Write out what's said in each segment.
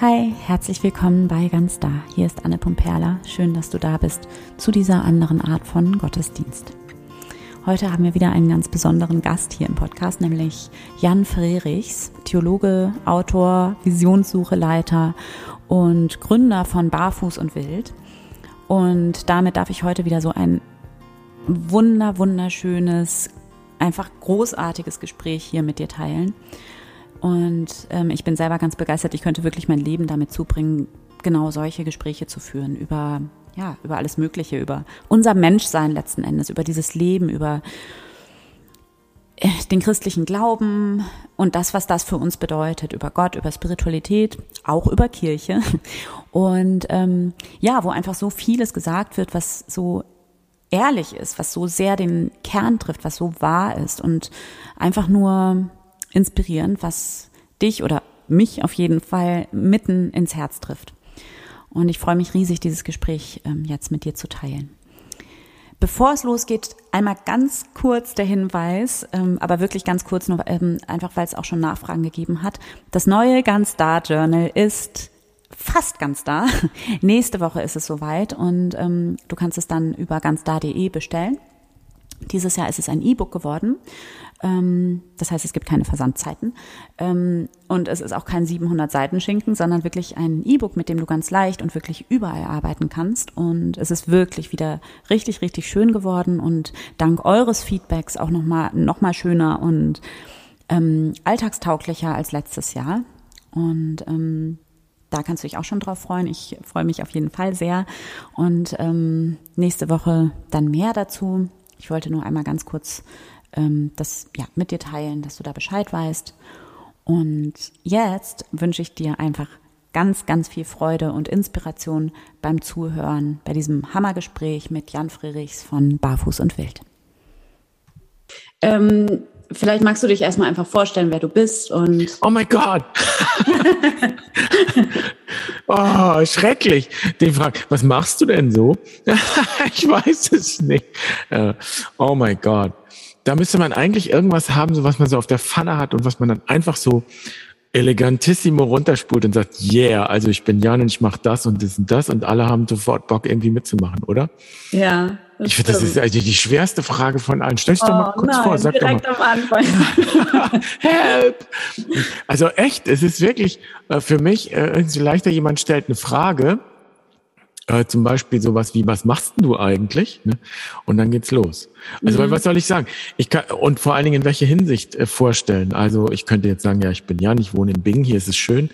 Hi, herzlich willkommen bei Ganz Da. Hier ist Anne Pumperla. Schön, dass du da bist zu dieser anderen Art von Gottesdienst. Heute haben wir wieder einen ganz besonderen Gast hier im Podcast, nämlich Jan Frerichs, Theologe, Autor, Visionssucheleiter und Gründer von Barfuß und Wild. Und damit darf ich heute wieder so ein wunder, wunderschönes, einfach großartiges Gespräch hier mit dir teilen. Und ähm, ich bin selber ganz begeistert. Ich könnte wirklich mein Leben damit zubringen, genau solche Gespräche zu führen über ja über alles Mögliche, über unser Menschsein letzten Endes, über dieses Leben, über äh, den christlichen Glauben und das, was das für uns bedeutet, über Gott, über Spiritualität, auch über Kirche. Und ähm, ja, wo einfach so vieles gesagt wird, was so ehrlich ist, was so sehr den Kern trifft, was so wahr ist und einfach nur inspirierend, was dich oder mich auf jeden Fall mitten ins Herz trifft. Und ich freue mich riesig, dieses Gespräch ähm, jetzt mit dir zu teilen. Bevor es losgeht, einmal ganz kurz der Hinweis, ähm, aber wirklich ganz kurz, nur ähm, einfach weil es auch schon Nachfragen gegeben hat. Das neue Ganz Da Journal ist fast ganz da. Nächste Woche ist es soweit und du kannst es dann über ganzda.de bestellen. Dieses Jahr ist es ein E-Book geworden. Ähm, das heißt, es gibt keine Versandzeiten. Ähm, und es ist auch kein 700 Seiten Schinken, sondern wirklich ein E-Book, mit dem du ganz leicht und wirklich überall arbeiten kannst. Und es ist wirklich wieder richtig, richtig schön geworden und dank eures Feedbacks auch nochmal noch mal schöner und ähm, alltagstauglicher als letztes Jahr. Und ähm, da kannst du dich auch schon drauf freuen. Ich freue mich auf jeden Fall sehr. Und ähm, nächste Woche dann mehr dazu. Ich wollte nur einmal ganz kurz ähm, das ja, mit dir teilen, dass du da Bescheid weißt. Und jetzt wünsche ich dir einfach ganz, ganz viel Freude und Inspiration beim Zuhören bei diesem Hammergespräch mit Jan Friedrichs von Barfuß und Wild. Ähm, vielleicht magst du dich erstmal einfach vorstellen, wer du bist und. Oh mein Gott! oh, schrecklich. Den fragt, was machst du denn so? ich weiß es nicht. oh mein Gott da müsste man eigentlich irgendwas haben, so was man so auf der Pfanne hat und was man dann einfach so elegantissimo runterspult und sagt, yeah, also ich bin Jan und ich mache das und das und das und alle haben sofort Bock irgendwie mitzumachen, oder? Ja. Ich finde, das ist also die schwerste Frage von allen. Stell dich oh, doch mal oh kurz nein, vor, sag direkt doch mal. am Anfang. Help! Also echt, es ist wirklich äh, für mich äh, irgendwie leichter, jemand stellt eine Frage äh, zum Beispiel sowas wie, was machst du eigentlich? Ne? Und dann geht's los. Also mhm. weil, was soll ich sagen? Ich kann, und vor allen Dingen in welcher Hinsicht äh, vorstellen. Also ich könnte jetzt sagen, ja, ich bin Jan, ich wohne in Bingen, hier ist es schön.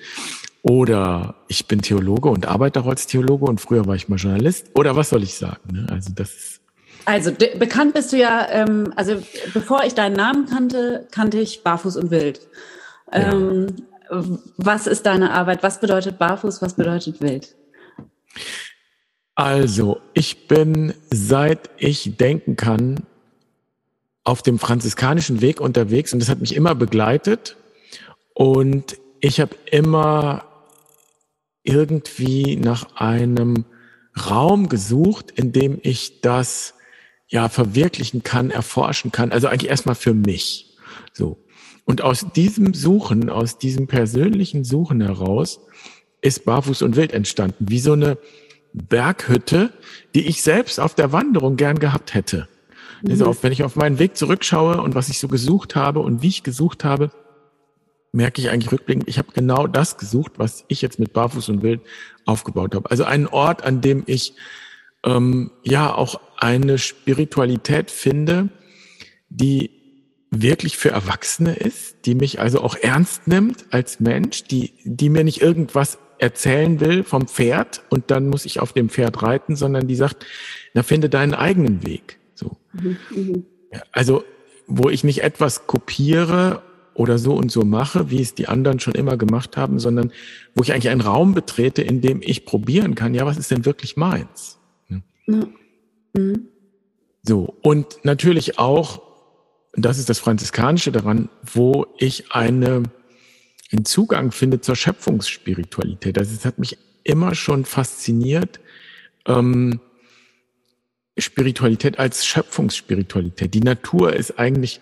Oder ich bin Theologe und arbeite auch als Theologe und früher war ich mal Journalist. Oder was soll ich sagen? Ne? Also das ist also bekannt bist du ja, ähm, also bevor ich deinen Namen kannte, kannte ich Barfuß und Wild. Ähm, ja. Was ist deine Arbeit? Was bedeutet Barfuß? Was bedeutet Wild? Also, ich bin, seit ich denken kann, auf dem franziskanischen Weg unterwegs und das hat mich immer begleitet. Und ich habe immer irgendwie nach einem Raum gesucht, in dem ich das ja verwirklichen kann, erforschen kann. Also eigentlich erstmal für mich. So. Und aus diesem Suchen, aus diesem persönlichen Suchen heraus ist Barfuß und Wild entstanden. Wie so eine, Berghütte, die ich selbst auf der Wanderung gern gehabt hätte. Mhm. Also wenn ich auf meinen Weg zurückschaue und was ich so gesucht habe und wie ich gesucht habe, merke ich eigentlich rückblickend, ich habe genau das gesucht, was ich jetzt mit Barfuß und Wild aufgebaut habe. Also einen Ort, an dem ich ähm, ja auch eine Spiritualität finde, die wirklich für Erwachsene ist, die mich also auch ernst nimmt als Mensch, die, die mir nicht irgendwas erzählen will vom Pferd und dann muss ich auf dem Pferd reiten, sondern die sagt, na finde deinen eigenen Weg. So. Mhm, mhm. Also, wo ich nicht etwas kopiere oder so und so mache, wie es die anderen schon immer gemacht haben, sondern wo ich eigentlich einen Raum betrete, in dem ich probieren kann, ja, was ist denn wirklich meins? Mhm. So, und natürlich auch, das ist das Franziskanische daran, wo ich eine einen Zugang finde zur Schöpfungsspiritualität. Also es hat mich immer schon fasziniert, ähm, Spiritualität als Schöpfungsspiritualität. Die Natur ist eigentlich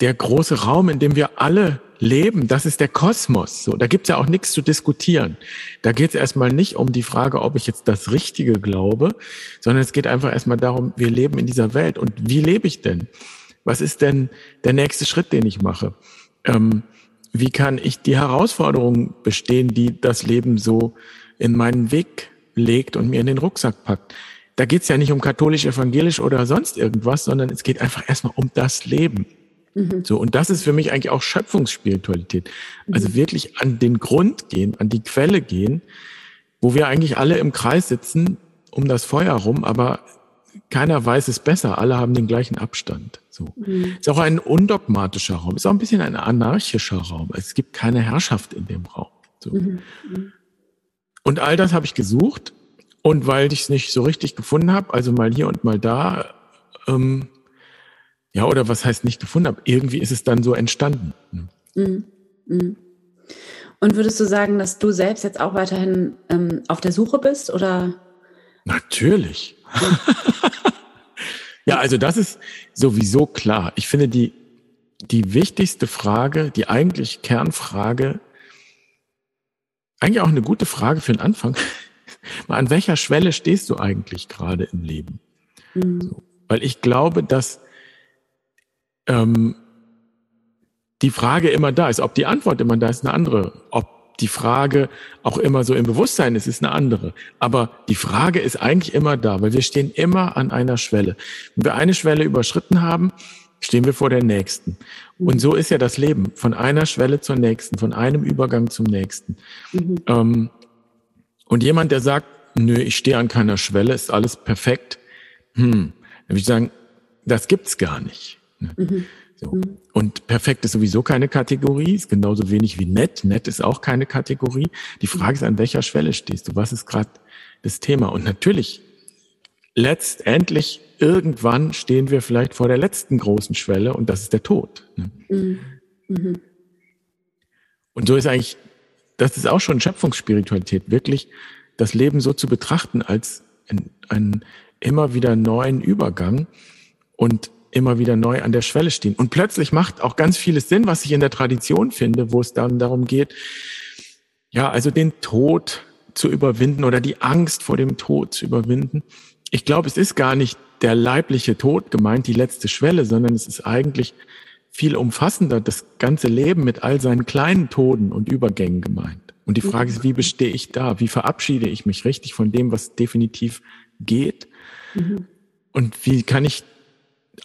der große Raum, in dem wir alle Leben, das ist der Kosmos. So, da gibt's ja auch nichts zu diskutieren. Da geht es erstmal nicht um die Frage, ob ich jetzt das Richtige glaube, sondern es geht einfach erstmal darum, wir leben in dieser Welt. Und wie lebe ich denn? Was ist denn der nächste Schritt, den ich mache? Ähm, wie kann ich die Herausforderungen bestehen, die das Leben so in meinen Weg legt und mir in den Rucksack packt? Da geht's ja nicht um katholisch, evangelisch oder sonst irgendwas, sondern es geht einfach erstmal um das Leben. Mhm. So, und das ist für mich eigentlich auch Schöpfungsspiritualität. Also mhm. wirklich an den Grund gehen, an die Quelle gehen, wo wir eigentlich alle im Kreis sitzen, um das Feuer rum, aber keiner weiß es besser, alle haben den gleichen Abstand. So. Mhm. Ist auch ein undogmatischer Raum, ist auch ein bisschen ein anarchischer Raum. Es gibt keine Herrschaft in dem Raum. So. Mhm. mhm. Und all das habe ich gesucht. Und weil ich es nicht so richtig gefunden habe, also mal hier und mal da, ähm, ja, oder was heißt nicht gefunden habe, irgendwie ist es dann so entstanden. Mhm. Mhm. Und würdest du sagen, dass du selbst jetzt auch weiterhin ähm, auf der Suche bist oder? Natürlich. Ja, also das ist sowieso klar. Ich finde die, die wichtigste Frage, die eigentlich Kernfrage, eigentlich auch eine gute Frage für den Anfang. An welcher Schwelle stehst du eigentlich gerade im Leben? Mhm. So, weil ich glaube, dass ähm, die Frage immer da ist. Ob die Antwort immer da ist, eine andere. Ob die Frage auch immer so im Bewusstsein ist, ist eine andere. Aber die Frage ist eigentlich immer da, weil wir stehen immer an einer Schwelle. Wenn wir eine Schwelle überschritten haben, stehen wir vor der nächsten. Und so ist ja das Leben. Von einer Schwelle zur nächsten, von einem Übergang zum nächsten. Mhm. Ähm, und jemand, der sagt, nö, ich stehe an keiner Schwelle, ist alles perfekt, hm, dann würde ich sagen, das gibt's gar nicht. Mhm. So. Mhm. Und perfekt ist sowieso keine Kategorie, ist genauso wenig wie nett. Nett ist auch keine Kategorie. Die Frage ist, an welcher Schwelle stehst du? Was ist gerade das Thema? Und natürlich, letztendlich, irgendwann stehen wir vielleicht vor der letzten großen Schwelle und das ist der Tod. Ne? Mhm. Mhm. Und so ist eigentlich, das ist auch schon Schöpfungsspiritualität, wirklich das Leben so zu betrachten als einen immer wieder neuen Übergang und immer wieder neu an der Schwelle stehen. Und plötzlich macht auch ganz vieles Sinn, was ich in der Tradition finde, wo es dann darum geht, ja, also den Tod zu überwinden oder die Angst vor dem Tod zu überwinden. Ich glaube, es ist gar nicht der leibliche Tod gemeint, die letzte Schwelle, sondern es ist eigentlich viel umfassender, das ganze Leben mit all seinen kleinen Toden und Übergängen gemeint. Und die Frage ist, wie bestehe ich da? Wie verabschiede ich mich richtig von dem, was definitiv geht? Mhm. Und wie kann ich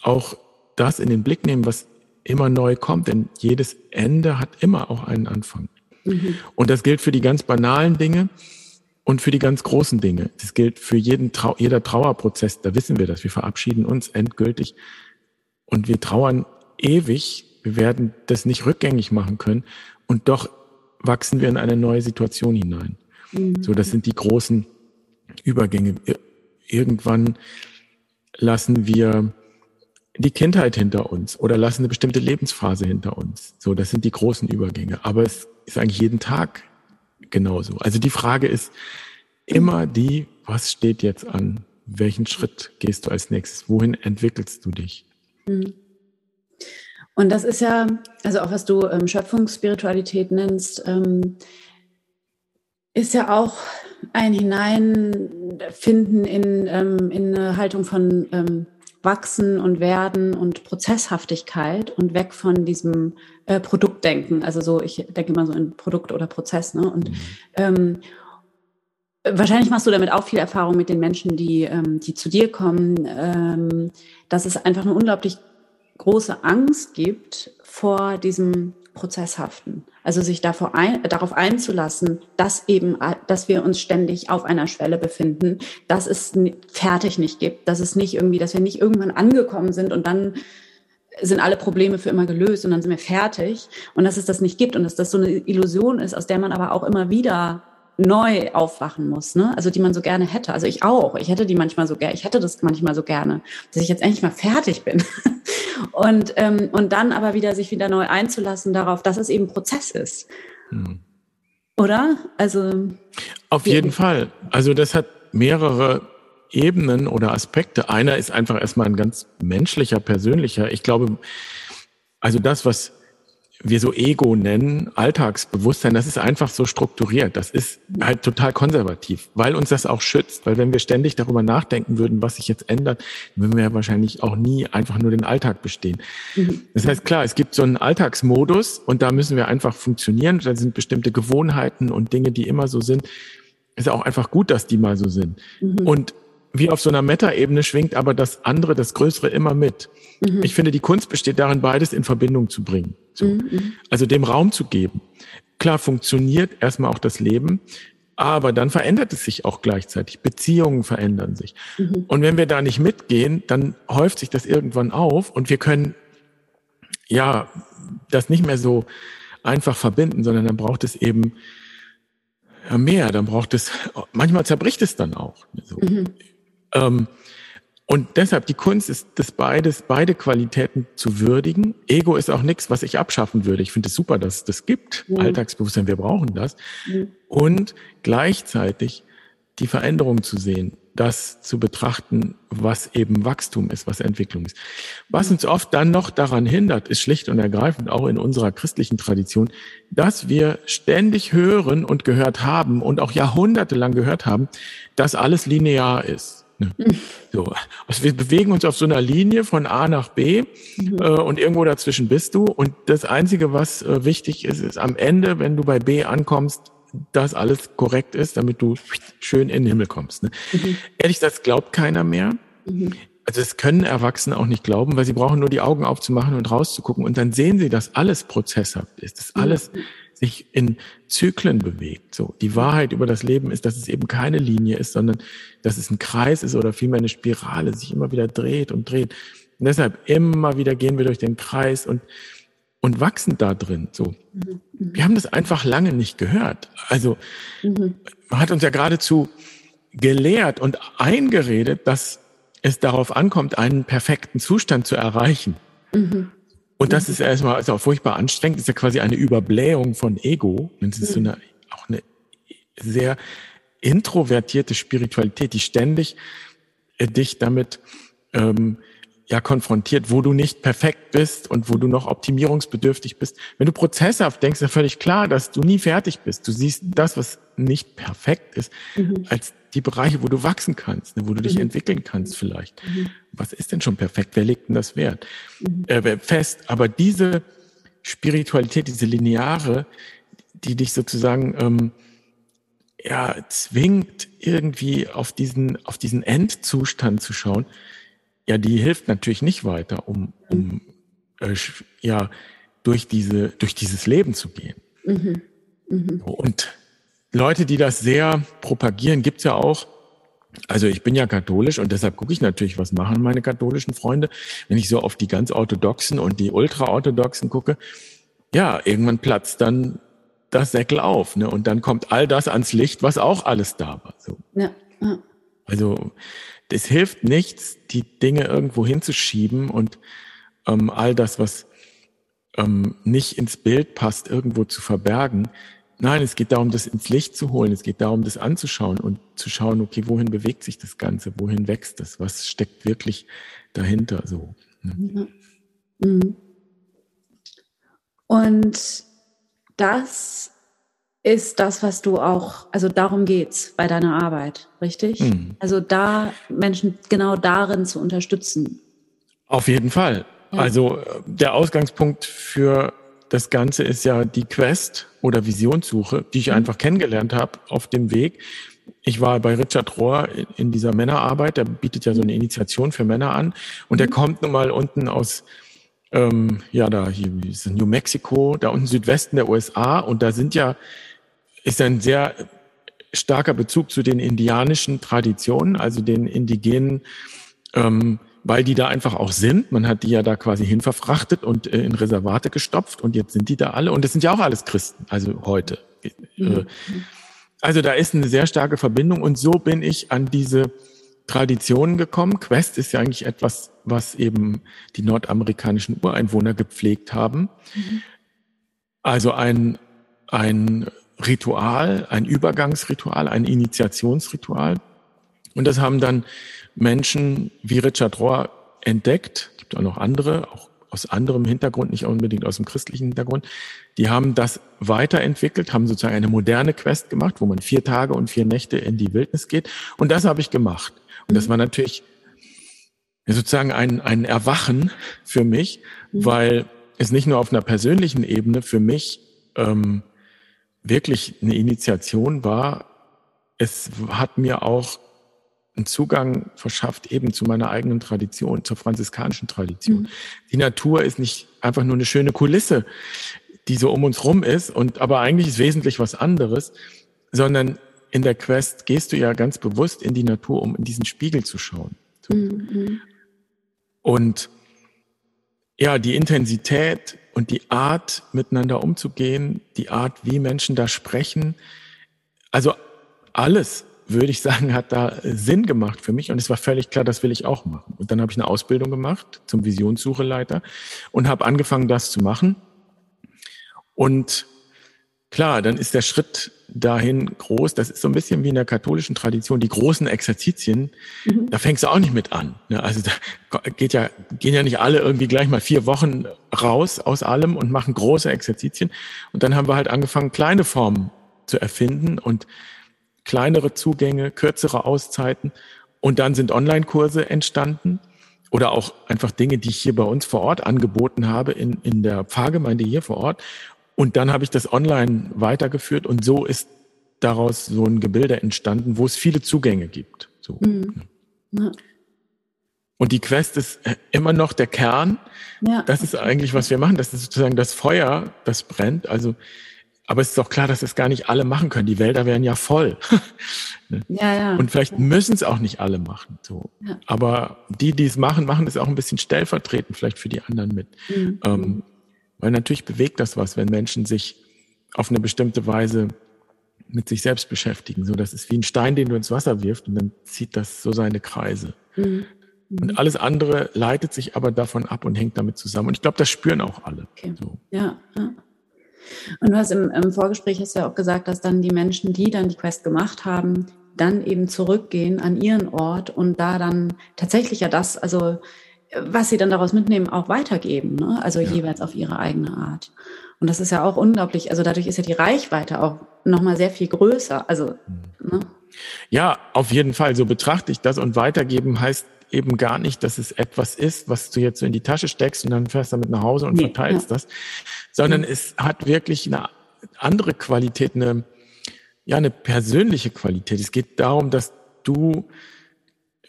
auch das in den Blick nehmen, was immer neu kommt, denn jedes Ende hat immer auch einen Anfang. Mhm. Und das gilt für die ganz banalen Dinge und für die ganz großen Dinge. Das gilt für jeden Trau jeder Trauerprozess, da wissen wir das. Wir verabschieden uns endgültig und wir trauern ewig. Wir werden das nicht rückgängig machen können und doch wachsen wir in eine neue Situation hinein. Mhm. So, das sind die großen Übergänge. Irgendwann lassen wir die Kindheit hinter uns oder lassen eine bestimmte Lebensphase hinter uns. So, das sind die großen Übergänge. Aber es ist eigentlich jeden Tag genauso. Also die Frage ist immer die, was steht jetzt an? Welchen Schritt gehst du als nächstes? Wohin entwickelst du dich? Mhm. Und das ist ja, also auch was du ähm, Schöpfungsspiritualität nennst, ähm, ist ja auch ein Hineinfinden in, ähm, in eine Haltung von ähm, Wachsen und Werden und Prozesshaftigkeit und weg von diesem äh, Produktdenken. Also so, ich denke immer so in Produkt oder Prozess. Ne? Und mhm. ähm, wahrscheinlich machst du damit auch viel Erfahrung mit den Menschen, die, ähm, die zu dir kommen, ähm, dass es einfach eine unglaublich große Angst gibt vor diesem Prozesshaften. Also sich ein, darauf einzulassen, dass eben, dass wir uns ständig auf einer Schwelle befinden, dass es fertig nicht gibt, dass es nicht irgendwie, dass wir nicht irgendwann angekommen sind und dann sind alle Probleme für immer gelöst und dann sind wir fertig und dass es das nicht gibt und dass das so eine Illusion ist, aus der man aber auch immer wieder neu aufwachen muss, ne? Also die man so gerne hätte. Also ich auch. Ich hätte die manchmal so gerne. Ich hätte das manchmal so gerne, dass ich jetzt endlich mal fertig bin. und ähm, und dann aber wieder sich wieder neu einzulassen darauf, dass es eben Prozess ist. Hm. Oder? Also auf jeden Fall. Also das hat mehrere Ebenen oder Aspekte. Einer ist einfach erstmal ein ganz menschlicher, persönlicher. Ich glaube, also das, was wir so Ego nennen, Alltagsbewusstsein, das ist einfach so strukturiert. Das ist halt total konservativ, weil uns das auch schützt. Weil wenn wir ständig darüber nachdenken würden, was sich jetzt ändert, würden wir ja wahrscheinlich auch nie einfach nur den Alltag bestehen. Mhm. Das heißt, klar, es gibt so einen Alltagsmodus und da müssen wir einfach funktionieren. Da sind bestimmte Gewohnheiten und Dinge, die immer so sind. Ist auch einfach gut, dass die mal so sind. Mhm. Und wie auf so einer Meta-Ebene schwingt aber das andere, das Größere immer mit. Mhm. Ich finde, die Kunst besteht darin, beides in Verbindung zu bringen. So. Mhm. Also dem Raum zu geben. Klar funktioniert erstmal auch das Leben, aber dann verändert es sich auch gleichzeitig. Beziehungen verändern sich. Mhm. Und wenn wir da nicht mitgehen, dann häuft sich das irgendwann auf und wir können ja das nicht mehr so einfach verbinden, sondern dann braucht es eben mehr. Dann braucht es, manchmal zerbricht es dann auch. So. Mhm. Ähm, und deshalb die Kunst ist, das beides, beide Qualitäten zu würdigen. Ego ist auch nichts, was ich abschaffen würde. Ich finde es super, dass es das gibt. Mhm. Alltagsbewusstsein, wir brauchen das. Mhm. Und gleichzeitig die Veränderung zu sehen, das zu betrachten, was eben Wachstum ist, was Entwicklung ist. Was uns oft dann noch daran hindert, ist schlicht und ergreifend auch in unserer christlichen Tradition, dass wir ständig hören und gehört haben und auch jahrhundertelang gehört haben, dass alles linear ist. Ne? So. Also wir bewegen uns auf so einer Linie von A nach B mhm. äh, und irgendwo dazwischen bist du. Und das Einzige, was äh, wichtig ist, ist am Ende, wenn du bei B ankommst, dass alles korrekt ist, damit du schön in den Himmel kommst. Ne? Mhm. Ehrlich, das glaubt keiner mehr. Mhm. Also es können Erwachsene auch nicht glauben, weil sie brauchen nur die Augen aufzumachen und rauszugucken und dann sehen sie, dass alles prozesshaft ist, dass alles sich in Zyklen bewegt. So, die Wahrheit über das Leben ist, dass es eben keine Linie ist, sondern dass es ein Kreis ist oder vielmehr eine Spirale, sich immer wieder dreht und dreht. Und deshalb immer wieder gehen wir durch den Kreis und und wachsen da drin. So, wir haben das einfach lange nicht gehört. Also man hat uns ja geradezu gelehrt und eingeredet, dass es darauf ankommt, einen perfekten Zustand zu erreichen. Mhm. Und das ist erstmal ist auch furchtbar anstrengend, das ist ja quasi eine Überblähung von Ego. Und es ist so eine, auch eine sehr introvertierte Spiritualität, die ständig äh, dich damit ähm, ja konfrontiert, wo du nicht perfekt bist und wo du noch optimierungsbedürftig bist. Wenn du prozesshaft denkst, ist ja völlig klar, dass du nie fertig bist. Du siehst das, was nicht perfekt ist, mhm. als die Bereiche, wo du wachsen kannst, ne, wo du dich mhm. entwickeln kannst vielleicht. Mhm. Was ist denn schon perfekt? Wer legt denn das Wert? Mhm. Äh, fest. Aber diese Spiritualität, diese lineare, die dich sozusagen ähm, ja zwingt, irgendwie auf diesen auf diesen Endzustand zu schauen, ja, die hilft natürlich nicht weiter, um, um äh, ja durch diese durch dieses Leben zu gehen. Mhm. Mhm. Und Leute, die das sehr propagieren, gibt's ja auch. Also ich bin ja katholisch und deshalb gucke ich natürlich, was machen meine katholischen Freunde. Wenn ich so auf die ganz orthodoxen und die ultraorthodoxen gucke, ja, irgendwann platzt dann das Säckel auf, ne? Und dann kommt all das ans Licht, was auch alles da war. So. Ja, ja. Also es hilft nichts, die Dinge irgendwo hinzuschieben und ähm, all das, was ähm, nicht ins Bild passt, irgendwo zu verbergen. Nein, es geht darum, das ins Licht zu holen. Es geht darum, das anzuschauen und zu schauen, okay, wohin bewegt sich das Ganze? Wohin wächst das? Was steckt wirklich dahinter? So. Ne? Mhm. Und das ist das, was du auch, also darum geht's bei deiner Arbeit, richtig? Mhm. Also da Menschen genau darin zu unterstützen. Auf jeden Fall. Ja. Also äh, der Ausgangspunkt für das Ganze ist ja die Quest oder Visionssuche, die ich mhm. einfach kennengelernt habe auf dem Weg. Ich war bei Richard Rohr in dieser Männerarbeit, der bietet ja so eine mhm. Initiation für Männer an und der mhm. kommt nun mal unten aus, ähm, ja, da hier ist New Mexico, da unten Südwesten der USA und da sind ja, ist ein sehr starker Bezug zu den indianischen Traditionen, also den indigenen ähm, weil die da einfach auch sind. Man hat die ja da quasi hinverfrachtet und äh, in Reservate gestopft und jetzt sind die da alle. Und das sind ja auch alles Christen, also heute. Mhm. Also da ist eine sehr starke Verbindung und so bin ich an diese Traditionen gekommen. Quest ist ja eigentlich etwas, was eben die nordamerikanischen Ureinwohner gepflegt haben. Mhm. Also ein, ein Ritual, ein Übergangsritual, ein Initiationsritual. Und das haben dann Menschen wie Richard Rohr entdeckt. Es gibt auch noch andere, auch, aus anderem Hintergrund, nicht unbedingt aus dem christlichen Hintergrund, die haben das weiterentwickelt, haben sozusagen eine moderne Quest gemacht, wo man vier Tage und vier Nächte in die Wildnis geht. Und das habe ich gemacht. Und das mhm. war natürlich sozusagen ein, ein Erwachen für mich, mhm. weil es nicht nur auf einer persönlichen Ebene für mich ähm, wirklich eine Initiation war, es hat mir auch einen Zugang verschafft eben zu meiner eigenen Tradition, zur franziskanischen Tradition. Mhm. Die Natur ist nicht einfach nur eine schöne Kulisse, die so um uns rum ist und aber eigentlich ist wesentlich was anderes, sondern in der Quest gehst du ja ganz bewusst in die Natur, um in diesen Spiegel zu schauen. Mhm. Und ja, die Intensität und die Art, miteinander umzugehen, die Art, wie Menschen da sprechen, also alles würde ich sagen, hat da Sinn gemacht für mich und es war völlig klar, das will ich auch machen. Und dann habe ich eine Ausbildung gemacht zum Visionssucheleiter und habe angefangen, das zu machen. Und klar, dann ist der Schritt dahin groß. Das ist so ein bisschen wie in der katholischen Tradition, die großen Exerzitien, mhm. da fängst du auch nicht mit an. Ne? Also da geht ja, gehen ja nicht alle irgendwie gleich mal vier Wochen raus aus allem und machen große Exerzitien. Und dann haben wir halt angefangen, kleine Formen zu erfinden und kleinere Zugänge, kürzere Auszeiten und dann sind Online-Kurse entstanden oder auch einfach Dinge, die ich hier bei uns vor Ort angeboten habe in, in der Pfarrgemeinde hier vor Ort. Und dann habe ich das online weitergeführt und so ist daraus so ein Gebilde entstanden, wo es viele Zugänge gibt. So. Mhm. Ja. Und die Quest ist immer noch der Kern. Ja. Das ist eigentlich, was wir machen. Das ist sozusagen das Feuer, das brennt. Also aber es ist auch klar, dass es gar nicht alle machen können. Die Wälder wären ja voll. Ne? ja, ja. Und vielleicht müssen es auch nicht alle machen. So. Ja. Aber die, die es machen, machen es auch ein bisschen stellvertretend vielleicht für die anderen mit. Mhm. Ähm, weil natürlich bewegt das was, wenn Menschen sich auf eine bestimmte Weise mit sich selbst beschäftigen. So, das ist wie ein Stein, den du ins Wasser wirfst und dann zieht das so seine Kreise. Mhm. Und alles andere leitet sich aber davon ab und hängt damit zusammen. Und ich glaube, das spüren auch alle. Okay. So. Ja, ja. Und du hast im, im Vorgespräch hast ja auch gesagt, dass dann die Menschen, die dann die Quest gemacht haben, dann eben zurückgehen an ihren Ort und da dann tatsächlich ja das, also was sie dann daraus mitnehmen, auch weitergeben, ne? also ja. jeweils auf ihre eigene Art. Und das ist ja auch unglaublich, also dadurch ist ja die Reichweite auch nochmal sehr viel größer. Also, mhm. ne? Ja, auf jeden Fall, so betrachte ich das und weitergeben heißt eben gar nicht, dass es etwas ist, was du jetzt so in die Tasche steckst und dann fährst damit nach Hause und nee, verteilst ja. das, sondern mhm. es hat wirklich eine andere Qualität, eine, ja, eine persönliche Qualität. Es geht darum, dass du,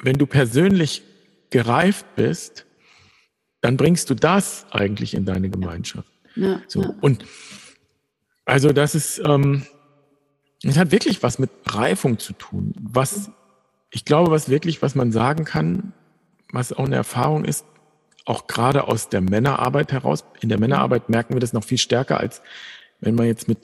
wenn du persönlich gereift bist, dann bringst du das eigentlich in deine Gemeinschaft. Ja, so. Ja. Und also das ist, ähm, es hat wirklich was mit Reifung zu tun. Was ich glaube, was wirklich, was man sagen kann, was auch eine Erfahrung ist, auch gerade aus der Männerarbeit heraus. In der Männerarbeit merken wir das noch viel stärker, als wenn man jetzt mit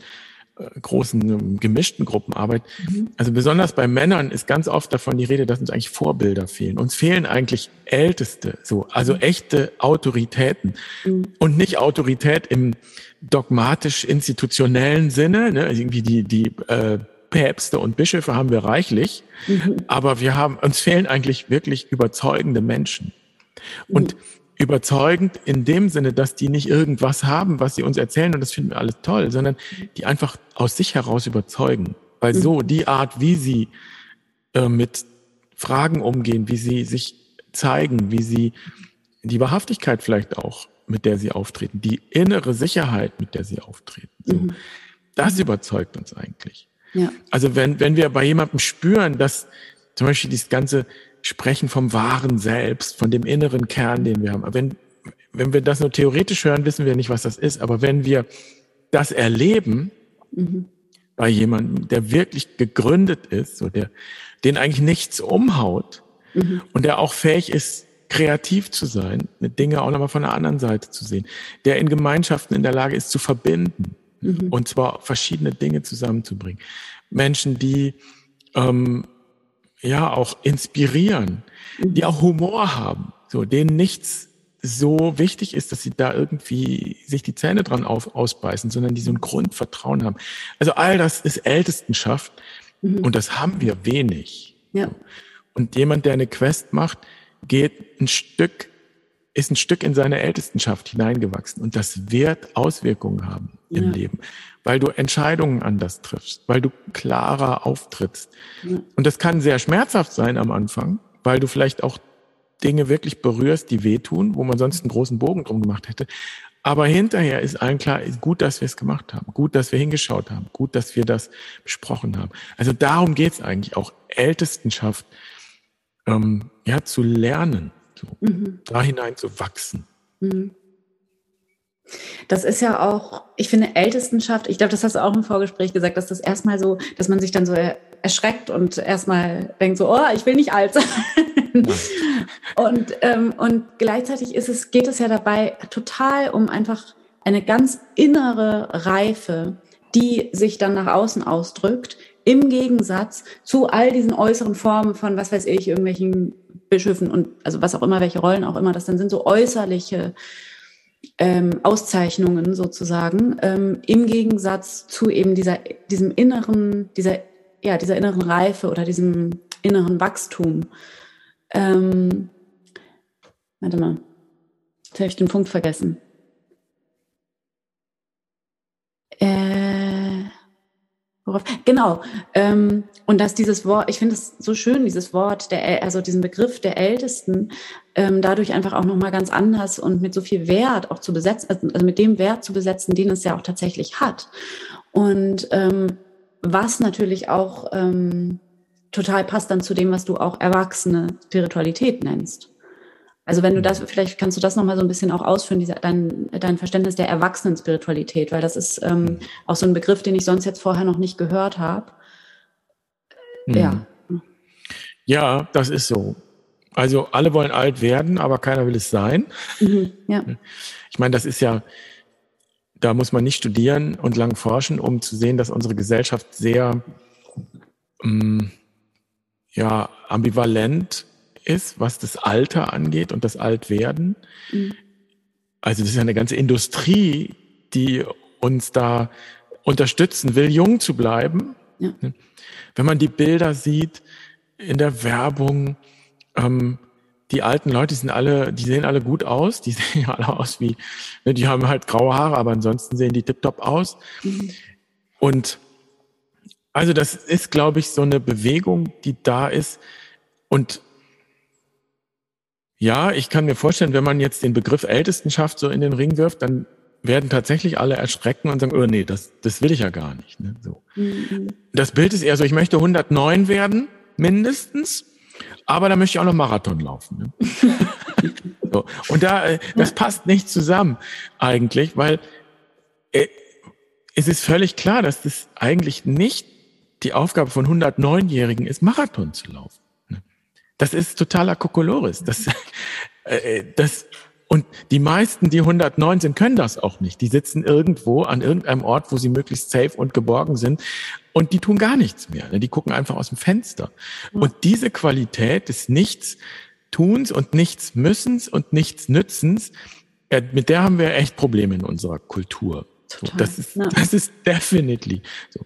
großen gemischten Gruppen arbeitet. Mhm. Also besonders bei Männern ist ganz oft davon die Rede, dass uns eigentlich Vorbilder fehlen. Uns fehlen eigentlich Älteste, so, also mhm. echte Autoritäten. Mhm. Und nicht Autorität im dogmatisch-institutionellen Sinne, ne, irgendwie die, die äh, Päpste und Bischöfe haben wir reichlich, mhm. aber wir haben, uns fehlen eigentlich wirklich überzeugende Menschen. Und mhm. Überzeugend in dem Sinne, dass die nicht irgendwas haben, was sie uns erzählen und das finden wir alles toll, sondern die einfach aus sich heraus überzeugen. Weil so mhm. die Art, wie sie äh, mit Fragen umgehen, wie sie sich zeigen, wie sie die Wahrhaftigkeit vielleicht auch, mit der sie auftreten, die innere Sicherheit, mit der sie auftreten. So. Mhm. Das überzeugt uns eigentlich. Ja. Also wenn, wenn wir bei jemandem spüren, dass zum Beispiel dieses ganze Sprechen vom wahren Selbst, von dem inneren Kern, den wir haben, wenn, wenn wir das nur theoretisch hören, wissen wir nicht, was das ist. Aber wenn wir das erleben mhm. bei jemandem, der wirklich gegründet ist, so der, den eigentlich nichts umhaut mhm. und der auch fähig ist, kreativ zu sein, Dinge auch nochmal von der anderen Seite zu sehen, der in Gemeinschaften in der Lage ist zu verbinden, Mhm. Und zwar verschiedene Dinge zusammenzubringen. Menschen, die ähm, ja auch inspirieren, die auch Humor haben, so denen nichts so wichtig ist, dass sie da irgendwie sich die Zähne dran auf, ausbeißen, sondern die so ein Grundvertrauen haben. Also all das ist Ältestenschaft mhm. und das haben wir wenig. Ja. Und jemand, der eine Quest macht, geht ein Stück ist ein Stück in seine Ältestenschaft hineingewachsen und das wird Auswirkungen haben im ja. Leben, weil du Entscheidungen anders triffst, weil du klarer auftrittst. Ja. Und das kann sehr schmerzhaft sein am Anfang, weil du vielleicht auch Dinge wirklich berührst, die wehtun, wo man sonst einen großen Bogen drum gemacht hätte. Aber hinterher ist allen klar, gut, dass wir es gemacht haben, gut, dass wir hingeschaut haben, gut, dass wir das besprochen haben. Also darum geht es eigentlich auch, Ältestenschaft ähm, ja, zu lernen, so, mhm. da hinein zu wachsen. Mhm. Das ist ja auch, ich finde, Ältestenschaft, ich glaube, das hast du auch im Vorgespräch gesagt, dass das erstmal so, dass man sich dann so erschreckt und erstmal denkt so, oh, ich will nicht alt sein. und, ähm, und gleichzeitig ist es, geht es ja dabei total um einfach eine ganz innere Reife, die sich dann nach außen ausdrückt, im Gegensatz zu all diesen äußeren Formen von, was weiß ich, irgendwelchen Bischöfen und also was auch immer, welche Rollen auch immer das dann sind, so äußerliche ähm, Auszeichnungen sozusagen, ähm, im Gegensatz zu eben dieser, diesem inneren, dieser, ja, dieser inneren Reife oder diesem inneren Wachstum. Ähm, warte mal, jetzt habe ich den Punkt vergessen. Äh, worauf? Genau. Ähm, und dass dieses Wort, ich finde es so schön, dieses Wort, der, also diesen Begriff der Ältesten, ähm, dadurch einfach auch nochmal ganz anders und mit so viel Wert auch zu besetzen, also, also mit dem Wert zu besetzen, den es ja auch tatsächlich hat. Und ähm, was natürlich auch ähm, total passt dann zu dem, was du auch erwachsene Spiritualität nennst. Also wenn du das, vielleicht kannst du das nochmal so ein bisschen auch ausführen, diese, dein, dein Verständnis der Erwachsenen-Spiritualität, weil das ist ähm, auch so ein Begriff, den ich sonst jetzt vorher noch nicht gehört habe. Mhm. Ja. Ja, das ist so. Also alle wollen alt werden, aber keiner will es sein. Mhm, ja. Ich meine, das ist ja, da muss man nicht studieren und lang forschen, um zu sehen, dass unsere Gesellschaft sehr ähm, ja, ambivalent ist, was das Alter angeht und das Altwerden. Mhm. Also das ist ja eine ganze Industrie, die uns da unterstützen will, jung zu bleiben. Ja. Wenn man die Bilder sieht in der Werbung, ähm, die alten Leute, die sind alle, die sehen alle gut aus, die sehen ja alle aus wie, ne, die haben halt graue Haare, aber ansonsten sehen die tiptop aus. Mhm. Und also das ist, glaube ich, so eine Bewegung, die da ist. Und ja, ich kann mir vorstellen, wenn man jetzt den Begriff Ältestenschaft so in den Ring wirft, dann werden tatsächlich alle erschrecken und sagen, oh nee, das, das will ich ja gar nicht. Ne? So. Mhm. Das Bild ist eher so, ich möchte 109 werden, mindestens, aber da möchte ich auch noch Marathon laufen. Ne? so. Und da, äh, das passt nicht zusammen eigentlich, weil äh, es ist völlig klar, dass das eigentlich nicht die Aufgabe von 109-Jährigen ist, Marathon zu laufen. Das ist totaler Kokolores. Das, äh, äh, das, und die meisten, die 109 sind, können das auch nicht. Die sitzen irgendwo an irgendeinem Ort, wo sie möglichst safe und geborgen sind. Und die tun gar nichts mehr. Ne? Die gucken einfach aus dem Fenster. Und diese Qualität des Nichts-Tuns und Nichts-Müssens und Nichts-Nützens, mit der haben wir echt Probleme in unserer Kultur. Total, das ist, ja. das ist definitely so.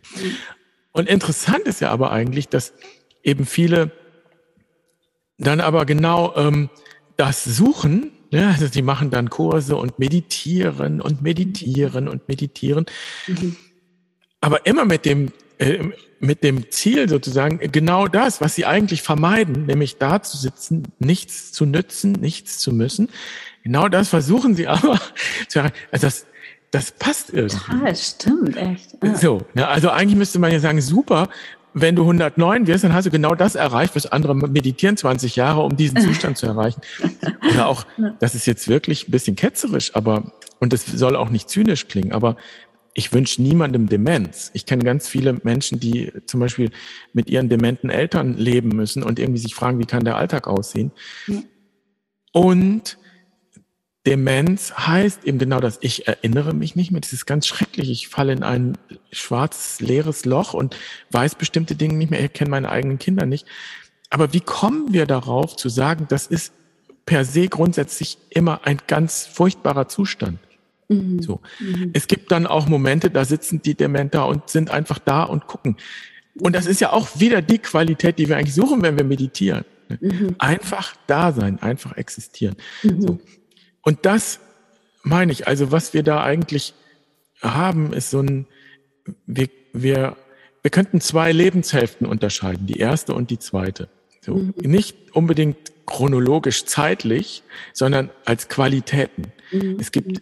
Und interessant ist ja aber eigentlich, dass eben viele dann aber genau ähm, das suchen, ja, also die machen dann Kurse und meditieren und meditieren und meditieren. Mhm. Aber immer mit dem, äh, mit dem Ziel sozusagen, genau das, was sie eigentlich vermeiden, nämlich da zu sitzen, nichts zu nützen, nichts zu müssen. Genau das versuchen sie aber zu erreichen. Also das, das passt irgendwie. Total, stimmt, echt. Ja. So, ja, also eigentlich müsste man ja sagen, super, wenn du 109 wirst, dann hast du genau das erreicht, was andere meditieren 20 Jahre, um diesen Zustand zu erreichen. Oder auch, das ist jetzt wirklich ein bisschen ketzerisch, aber, und das soll auch nicht zynisch klingen, aber ich wünsche niemandem Demenz. Ich kenne ganz viele Menschen, die zum Beispiel mit ihren dementen Eltern leben müssen und irgendwie sich fragen, wie kann der Alltag aussehen? Ja. Und Demenz heißt eben genau das. Ich erinnere mich nicht mehr. Das ist ganz schrecklich. Ich falle in ein schwarzes, leeres Loch und weiß bestimmte Dinge nicht mehr. Ich kenne meine eigenen Kinder nicht. Aber wie kommen wir darauf zu sagen, das ist per se grundsätzlich immer ein ganz furchtbarer Zustand? Mhm. So. Mhm. Es gibt dann auch Momente, da sitzen die Dementer und sind einfach da und gucken. Und das ist ja auch wieder die Qualität, die wir eigentlich suchen, wenn wir meditieren. Mhm. Einfach da sein, einfach existieren. Mhm. So. Und das meine ich, also was wir da eigentlich haben, ist so ein, wir, wir, wir könnten zwei Lebenshälften unterscheiden, die erste und die zweite. So, mhm. Nicht unbedingt chronologisch zeitlich, sondern als Qualitäten. Mhm. Es gibt,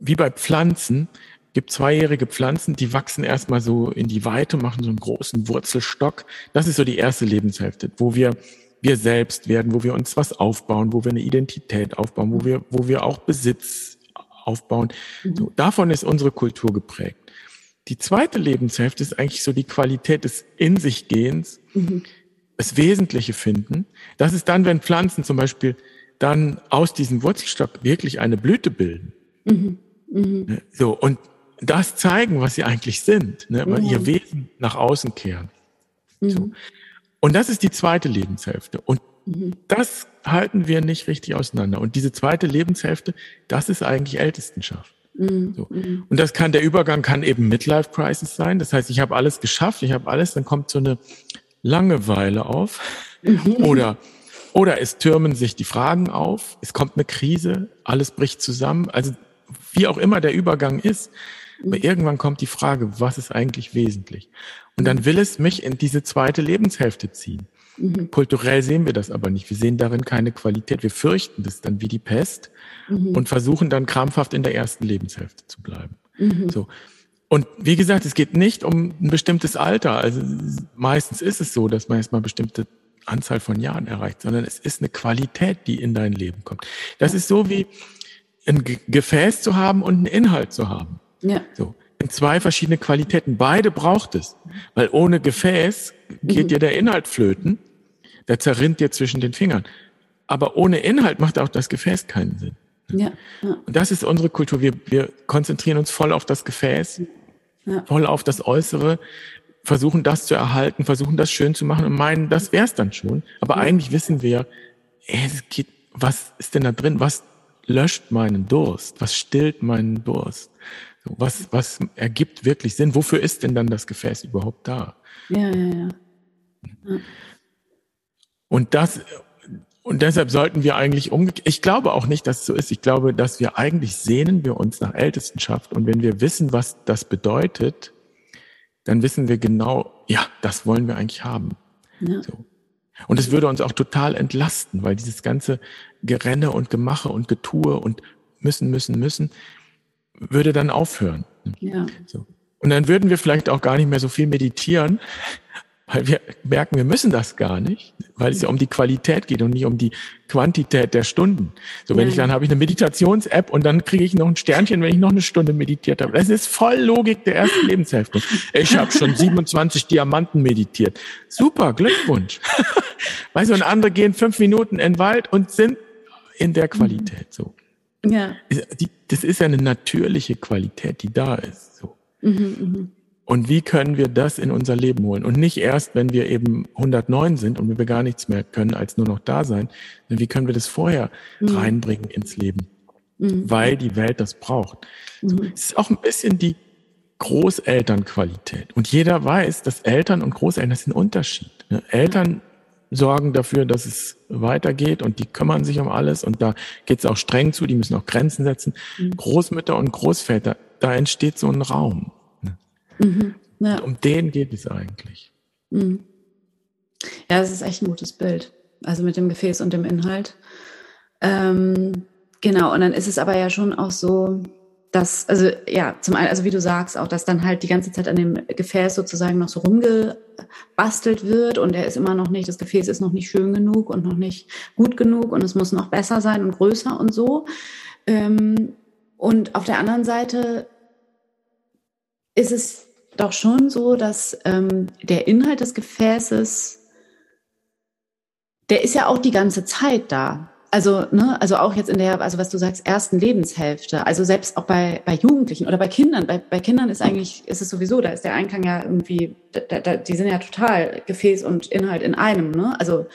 wie bei Pflanzen, gibt zweijährige Pflanzen, die wachsen erstmal so in die Weite, machen so einen großen Wurzelstock. Das ist so die erste Lebenshälfte, wo wir wir selbst werden, wo wir uns was aufbauen, wo wir eine Identität aufbauen, wo wir, wo wir auch Besitz aufbauen. Mhm. So, davon ist unsere Kultur geprägt. Die zweite Lebenshälfte ist eigentlich so die Qualität des In sich Gehens, mhm. das Wesentliche finden. Das ist dann, wenn Pflanzen zum Beispiel dann aus diesem Wurzelstock wirklich eine Blüte bilden. Mhm. Mhm. Ne, so, und das zeigen, was sie eigentlich sind, ne, mhm. ihr Wesen nach außen kehren. So. Und das ist die zweite Lebenshälfte. Und mhm. das halten wir nicht richtig auseinander. Und diese zweite Lebenshälfte, das ist eigentlich Ältestenschaft. Mhm. So. Mhm. Und das kann, der Übergang kann eben Midlife Crisis sein. Das heißt, ich habe alles geschafft, ich habe alles, dann kommt so eine Langeweile auf. Mhm. Oder, oder es türmen sich die Fragen auf, es kommt eine Krise, alles bricht zusammen. Also wie auch immer der Übergang ist, aber mhm. irgendwann kommt die Frage, was ist eigentlich wesentlich? Und dann will es mich in diese zweite Lebenshälfte ziehen. Mhm. Kulturell sehen wir das aber nicht. Wir sehen darin keine Qualität. Wir fürchten das dann wie die Pest mhm. und versuchen dann krampfhaft in der ersten Lebenshälfte zu bleiben. Mhm. So. Und wie gesagt, es geht nicht um ein bestimmtes Alter. Also meistens ist es so, dass man erstmal bestimmte Anzahl von Jahren erreicht, sondern es ist eine Qualität, die in dein Leben kommt. Das ist so wie ein Gefäß zu haben und einen Inhalt zu haben. Ja. So in zwei verschiedene Qualitäten. Beide braucht es, weil ohne Gefäß geht mhm. dir der Inhalt flöten, der zerrinnt dir zwischen den Fingern. Aber ohne Inhalt macht auch das Gefäß keinen Sinn. Ja, ja. Und das ist unsere Kultur. Wir, wir konzentrieren uns voll auf das Gefäß, ja. voll auf das Äußere, versuchen das zu erhalten, versuchen das schön zu machen und meinen, das wär's dann schon. Aber ja. eigentlich wissen wir, es geht, was ist denn da drin? Was löscht meinen Durst? Was stillt meinen Durst? Was, was ergibt wirklich Sinn? Wofür ist denn dann das Gefäß überhaupt da? Ja, ja, ja. Und das, und deshalb sollten wir eigentlich umgekehrt, ich glaube auch nicht, dass es so ist. Ich glaube, dass wir eigentlich sehnen wir uns nach Ältestenschaft. Und wenn wir wissen, was das bedeutet, dann wissen wir genau, ja, das wollen wir eigentlich haben. Ja. So. Und es würde uns auch total entlasten, weil dieses ganze Gerenne und Gemache und Getue und müssen, müssen, müssen, würde dann aufhören. Ja. So. Und dann würden wir vielleicht auch gar nicht mehr so viel meditieren, weil wir merken, wir müssen das gar nicht, weil es ja um die Qualität geht und nicht um die Quantität der Stunden. So, wenn ja. ich dann habe ich eine Meditations-App und dann kriege ich noch ein Sternchen, wenn ich noch eine Stunde meditiert habe. Das ist voll Logik der ersten Lebenshälfte. Ich habe schon 27 Diamanten meditiert. Super, Glückwunsch. weißt du, und andere gehen fünf Minuten in den Wald und sind in der Qualität so. Ja. Das ist ja eine natürliche Qualität, die da ist. So. Mhm, mh. Und wie können wir das in unser Leben holen? Und nicht erst, wenn wir eben 109 sind und wir gar nichts mehr können, als nur noch da sein. Wie können wir das vorher mhm. reinbringen ins Leben? Mhm. Weil die Welt das braucht. So, mhm. es ist auch ein bisschen die Großelternqualität. Und jeder weiß, dass Eltern und Großeltern, das ist ein Unterschied. Ne? Eltern sorgen dafür, dass es weitergeht und die kümmern sich um alles und da geht es auch streng zu, die müssen auch Grenzen setzen. Mhm. Großmütter und Großväter, da entsteht so ein Raum. Mhm. Ja. um den geht es eigentlich. Mhm. Ja, das ist echt ein gutes Bild. Also mit dem Gefäß und dem Inhalt. Ähm, genau, und dann ist es aber ja schon auch so, dass, also ja, zum einen, also wie du sagst, auch, dass dann halt die ganze Zeit an dem Gefäß sozusagen noch so rumgebastelt wird und er ist immer noch nicht, das Gefäß ist noch nicht schön genug und noch nicht gut genug und es muss noch besser sein und größer und so. Ähm, und auf der anderen Seite ist es doch schon so, dass ähm, der Inhalt des Gefäßes, der ist ja auch die ganze Zeit da also, ne, also auch jetzt in der, also was du sagst, ersten Lebenshälfte, also selbst auch bei, bei Jugendlichen oder bei Kindern, bei, bei Kindern ist eigentlich, ist es sowieso, da ist der Einklang ja irgendwie, da, da, die sind ja total Gefäß und Inhalt in einem, ne? Also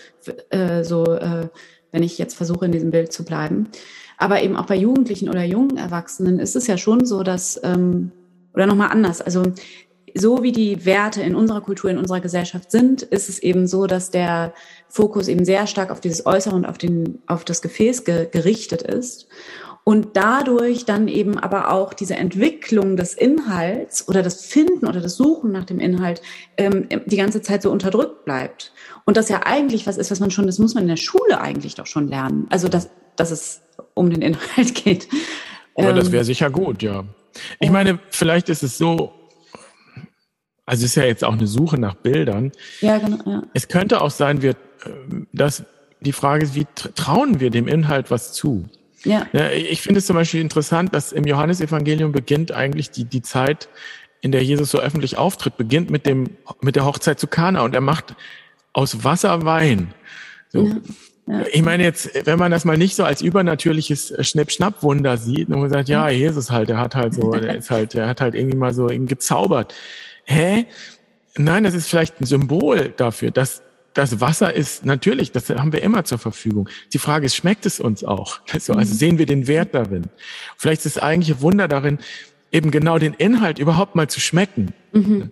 äh, so, äh, wenn ich jetzt versuche, in diesem Bild zu bleiben. Aber eben auch bei Jugendlichen oder jungen Erwachsenen ist es ja schon so, dass, ähm, oder nochmal anders, also so wie die Werte in unserer Kultur, in unserer Gesellschaft sind, ist es eben so, dass der Fokus eben sehr stark auf dieses Äußere und auf, den, auf das Gefäß ge, gerichtet ist. und dadurch dann eben aber auch diese Entwicklung des Inhalts oder das Finden oder das Suchen nach dem Inhalt ähm, die ganze Zeit so unterdrückt bleibt. Und das ja eigentlich was ist, was man schon, das muss man in der Schule eigentlich doch schon lernen. Also dass, dass es um den Inhalt geht. Aber ähm, das wäre sicher gut, ja. Ich meine, vielleicht ist es so, also es ist ja jetzt auch eine Suche nach Bildern. Ja, genau. Ja. Es könnte auch sein, wir, dass die Frage ist, wie trauen wir dem Inhalt was zu? Ja. ja ich finde es zum Beispiel interessant, dass im Johannesevangelium beginnt eigentlich die, die Zeit, in der Jesus so öffentlich auftritt, beginnt mit dem, mit der Hochzeit zu Kana und er macht aus Wasser Wein. So. Ja. Ja. Ich meine jetzt, wenn man das mal nicht so als übernatürliches Schnipp-Schnapp-Wunder sieht und man sagt, ja, Jesus halt, der hat halt so, der ist halt, der hat halt irgendwie mal so irgendwie gezaubert. Hä? Nein, das ist vielleicht ein Symbol dafür, dass das Wasser ist natürlich, das haben wir immer zur Verfügung. Die Frage ist, schmeckt es uns auch? Also, also mhm. sehen wir den Wert darin? Vielleicht ist das eigentliche Wunder darin, eben genau den Inhalt überhaupt mal zu schmecken. Mhm.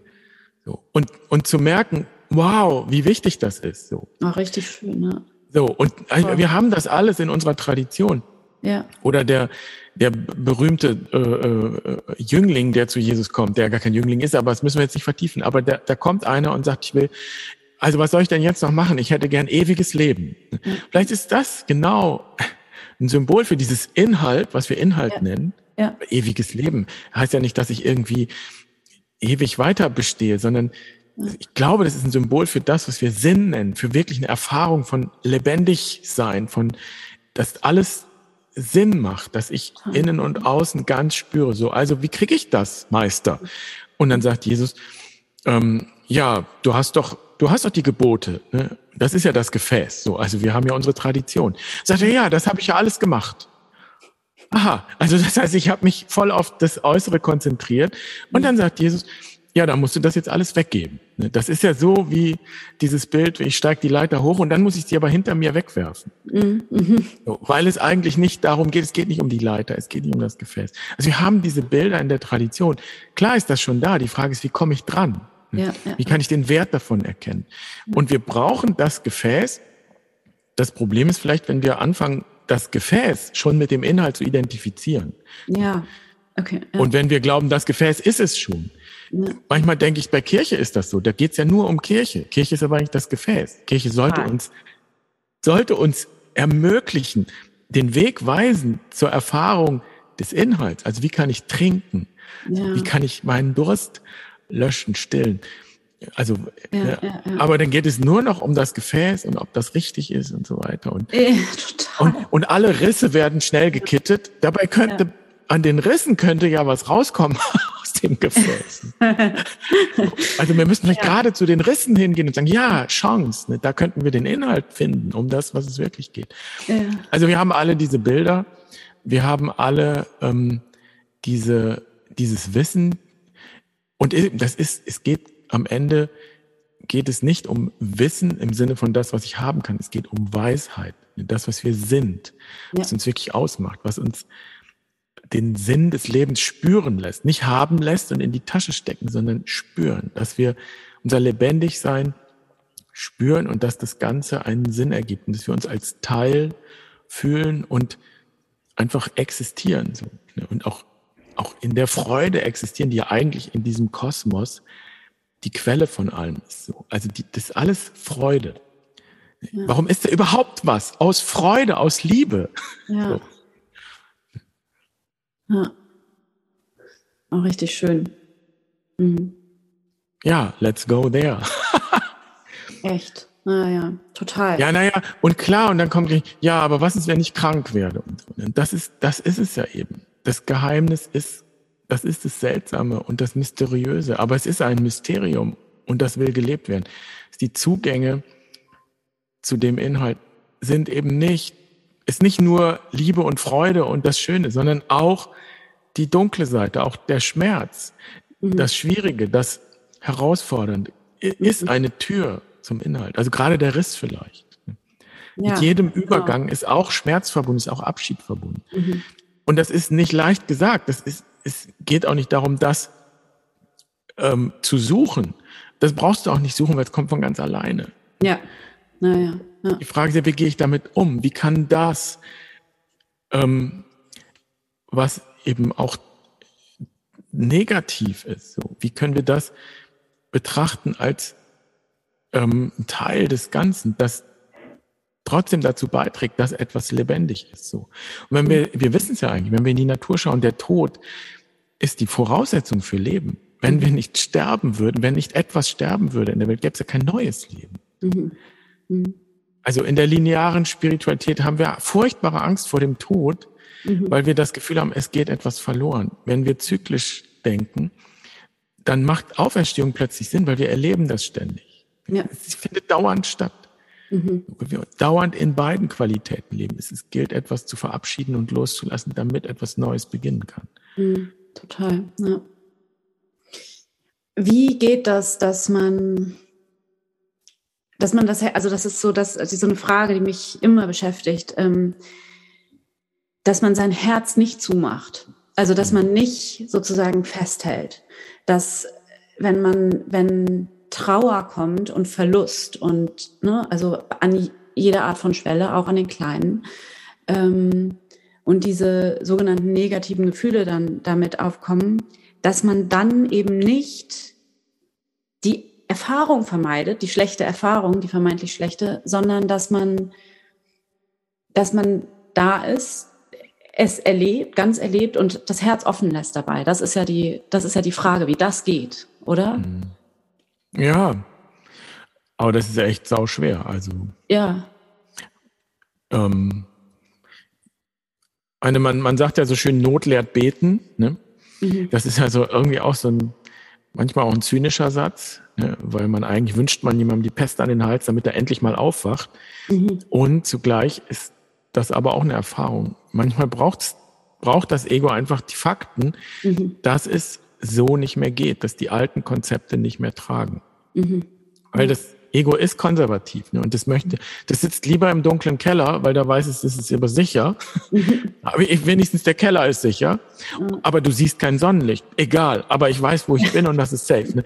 So. Und, und zu merken, wow, wie wichtig das ist. So. Ach, richtig schön, ja. So, und also, wir haben das alles in unserer Tradition. Ja. Oder der, der berühmte äh, äh, Jüngling, der zu Jesus kommt, der gar kein Jüngling ist, aber das müssen wir jetzt nicht vertiefen. Aber da, da kommt einer und sagt, ich will, also was soll ich denn jetzt noch machen? Ich hätte gern ewiges Leben. Vielleicht ist das genau ein Symbol für dieses Inhalt, was wir Inhalt ja. nennen. Ja. Ewiges Leben. Heißt ja nicht, dass ich irgendwie ewig weiter bestehe, sondern ich glaube, das ist ein Symbol für das, was wir Sinn nennen, für wirklich eine Erfahrung von lebendig sein, von, dass alles Sinn macht, dass ich innen und außen ganz spüre. So, also wie kriege ich das, Meister? Und dann sagt Jesus, ähm, ja, du hast doch, du hast doch die Gebote. Ne? Das ist ja das Gefäß. So, also wir haben ja unsere Tradition. Sagt er, ja, das habe ich ja alles gemacht. Aha, also das heißt, ich habe mich voll auf das Äußere konzentriert. Und dann sagt Jesus, ja, dann musst du das jetzt alles weggeben. Ne, das ist ja so wie dieses Bild, ich steige die Leiter hoch und dann muss ich sie aber hinter mir wegwerfen. Mhm. So, weil es eigentlich nicht darum geht, es geht nicht um die Leiter, es geht nicht um das Gefäß. Also wir haben diese Bilder in der Tradition. Klar ist das schon da. Die Frage ist, wie komme ich dran? Ja, ja. Wie kann ich den Wert davon erkennen? Und wir brauchen das Gefäß. Das Problem ist vielleicht, wenn wir anfangen, das Gefäß schon mit dem Inhalt zu identifizieren. Ja, okay. Ja. Und wenn wir glauben, das Gefäß ist es schon. Manchmal denke ich, bei Kirche ist das so. Da geht's ja nur um Kirche. Kirche ist aber eigentlich das Gefäß. Kirche sollte Nein. uns, sollte uns ermöglichen, den Weg weisen zur Erfahrung des Inhalts. Also wie kann ich trinken? Wie kann ich meinen Durst löschen, stillen? Also, ja, ja, ja, aber dann geht es nur noch um das Gefäß und ob das richtig ist und so weiter. Und, und, und, alle Risse werden schnell gekittet. Dabei könnte an den Rissen könnte ja was rauskommen dem Gefäß. also wir müssen vielleicht gerade zu den Rissen hingehen und sagen, ja, Chance, ne, da könnten wir den Inhalt finden, um das, was es wirklich geht. Also wir haben alle diese Bilder, wir haben alle ähm, diese, dieses Wissen und das ist, es geht am Ende geht es nicht um Wissen im Sinne von das, was ich haben kann. Es geht um Weisheit, das, was wir sind, was uns wirklich ausmacht, was uns den Sinn des Lebens spüren lässt, nicht haben lässt und in die Tasche stecken, sondern spüren, dass wir unser Lebendigsein spüren und dass das Ganze einen Sinn ergibt und dass wir uns als Teil fühlen und einfach existieren so, ne? und auch auch in der Freude existieren, die ja eigentlich in diesem Kosmos die Quelle von allem ist. So. Also die, das ist alles Freude. Ja. Warum ist da überhaupt was? Aus Freude, aus Liebe. Ja. So. Ja. Auch richtig schön. Mhm. Ja, let's go there. Echt. Naja, total. Ja, naja, und klar, und dann kommt, ja, aber was ist, wenn ich krank werde? Und das ist, das ist es ja eben. Das Geheimnis ist, das ist das Seltsame und das Mysteriöse. Aber es ist ein Mysterium und das will gelebt werden. Die Zugänge zu dem Inhalt sind eben nicht ist nicht nur Liebe und Freude und das Schöne, sondern auch die dunkle Seite, auch der Schmerz, mhm. das Schwierige, das Herausfordernde ist mhm. eine Tür zum Inhalt. Also gerade der Riss vielleicht. Ja, Mit jedem genau. Übergang genau. ist auch Schmerz verbunden, ist auch Abschied verbunden. Mhm. Und das ist nicht leicht gesagt. Das ist, es geht auch nicht darum, das ähm, zu suchen. Das brauchst du auch nicht suchen, weil es kommt von ganz alleine. Ja, naja. Ja. Die Frage ist ja, wie gehe ich damit um? Wie kann das ähm, was eben auch negativ ist. So, wie können wir das betrachten als ähm, Teil des Ganzen, das trotzdem dazu beiträgt, dass etwas lebendig ist. So. Und wenn wir, wir wissen es ja eigentlich, wenn wir in die Natur schauen, der Tod ist die Voraussetzung für Leben. Wenn wir nicht sterben würden, wenn nicht etwas sterben würde in der Welt, gäbe es ja kein neues Leben. Mhm. Mhm. Also in der linearen Spiritualität haben wir furchtbare Angst vor dem Tod, mhm. weil wir das Gefühl haben, es geht etwas verloren. Wenn wir zyklisch denken, dann macht Auferstehung plötzlich Sinn, weil wir erleben das ständig. Ja. Es findet dauernd statt. Mhm. Wir dauernd in beiden Qualitäten leben. Es gilt, etwas zu verabschieden und loszulassen, damit etwas Neues beginnen kann. Mhm. Total, ja. Wie geht das, dass man, dass man das, also das ist so, dass, also so eine Frage, die mich immer beschäftigt, ähm, dass man sein Herz nicht zumacht. Also, dass man nicht sozusagen festhält, dass wenn man, wenn Trauer kommt und Verlust und, ne, also an jeder Art von Schwelle, auch an den kleinen, ähm, und diese sogenannten negativen Gefühle dann damit aufkommen, dass man dann eben nicht die Erfahrung vermeidet, die schlechte Erfahrung, die vermeintlich schlechte, sondern dass man, dass man da ist, es erlebt, ganz erlebt und das Herz offen lässt dabei. Das ist ja die, das ist ja die Frage, wie das geht, oder? Mhm. Ja, aber das ist ja echt sau schwer. Also ja. Ähm, eine, man, man sagt ja so schön, Not lehrt beten. Ne? Mhm. Das ist ja so irgendwie auch so ein, manchmal auch ein zynischer Satz, ne? weil man eigentlich wünscht man jemandem die Pest an den Hals, damit er endlich mal aufwacht. Mhm. Und zugleich ist das aber auch eine Erfahrung. Manchmal braucht's, braucht das Ego einfach die Fakten, mhm. dass es so nicht mehr geht, dass die alten Konzepte nicht mehr tragen. Mhm. Weil das Ego ist konservativ ne? und das möchte, das sitzt lieber im dunklen Keller, weil da weiß es, das ist aber sicher. Mhm. aber ich, wenigstens der Keller ist sicher. Mhm. Aber du siehst kein Sonnenlicht. Egal. Aber ich weiß, wo ich bin und das ist safe. Ne?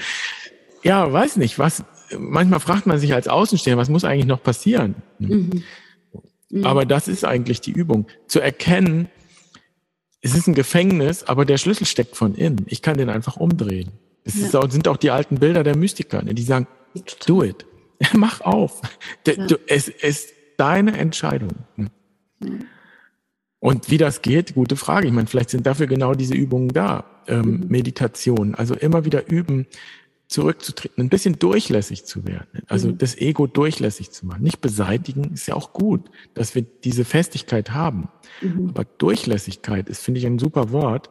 Ja, weiß nicht, was, manchmal fragt man sich als Außenstehender, was muss eigentlich noch passieren? Mhm. mhm. Aber das ist eigentlich die Übung. Zu erkennen, es ist ein Gefängnis, aber der Schlüssel steckt von innen. Ich kann den einfach umdrehen. Es ja. auch, sind auch die alten Bilder der Mystiker, ne? die sagen, do it. Mach auf. Ja. Du, es ist deine Entscheidung. Ne? Ja. Und wie das geht, gute Frage. Ich meine, vielleicht sind dafür genau diese Übungen da. Ähm, mhm. Meditation, also immer wieder üben, zurückzutreten, ein bisschen durchlässig zu werden. Also mhm. das Ego durchlässig zu machen. Nicht beseitigen ist ja auch gut, dass wir diese Festigkeit haben. Mhm. Aber Durchlässigkeit ist, finde ich, ein super Wort,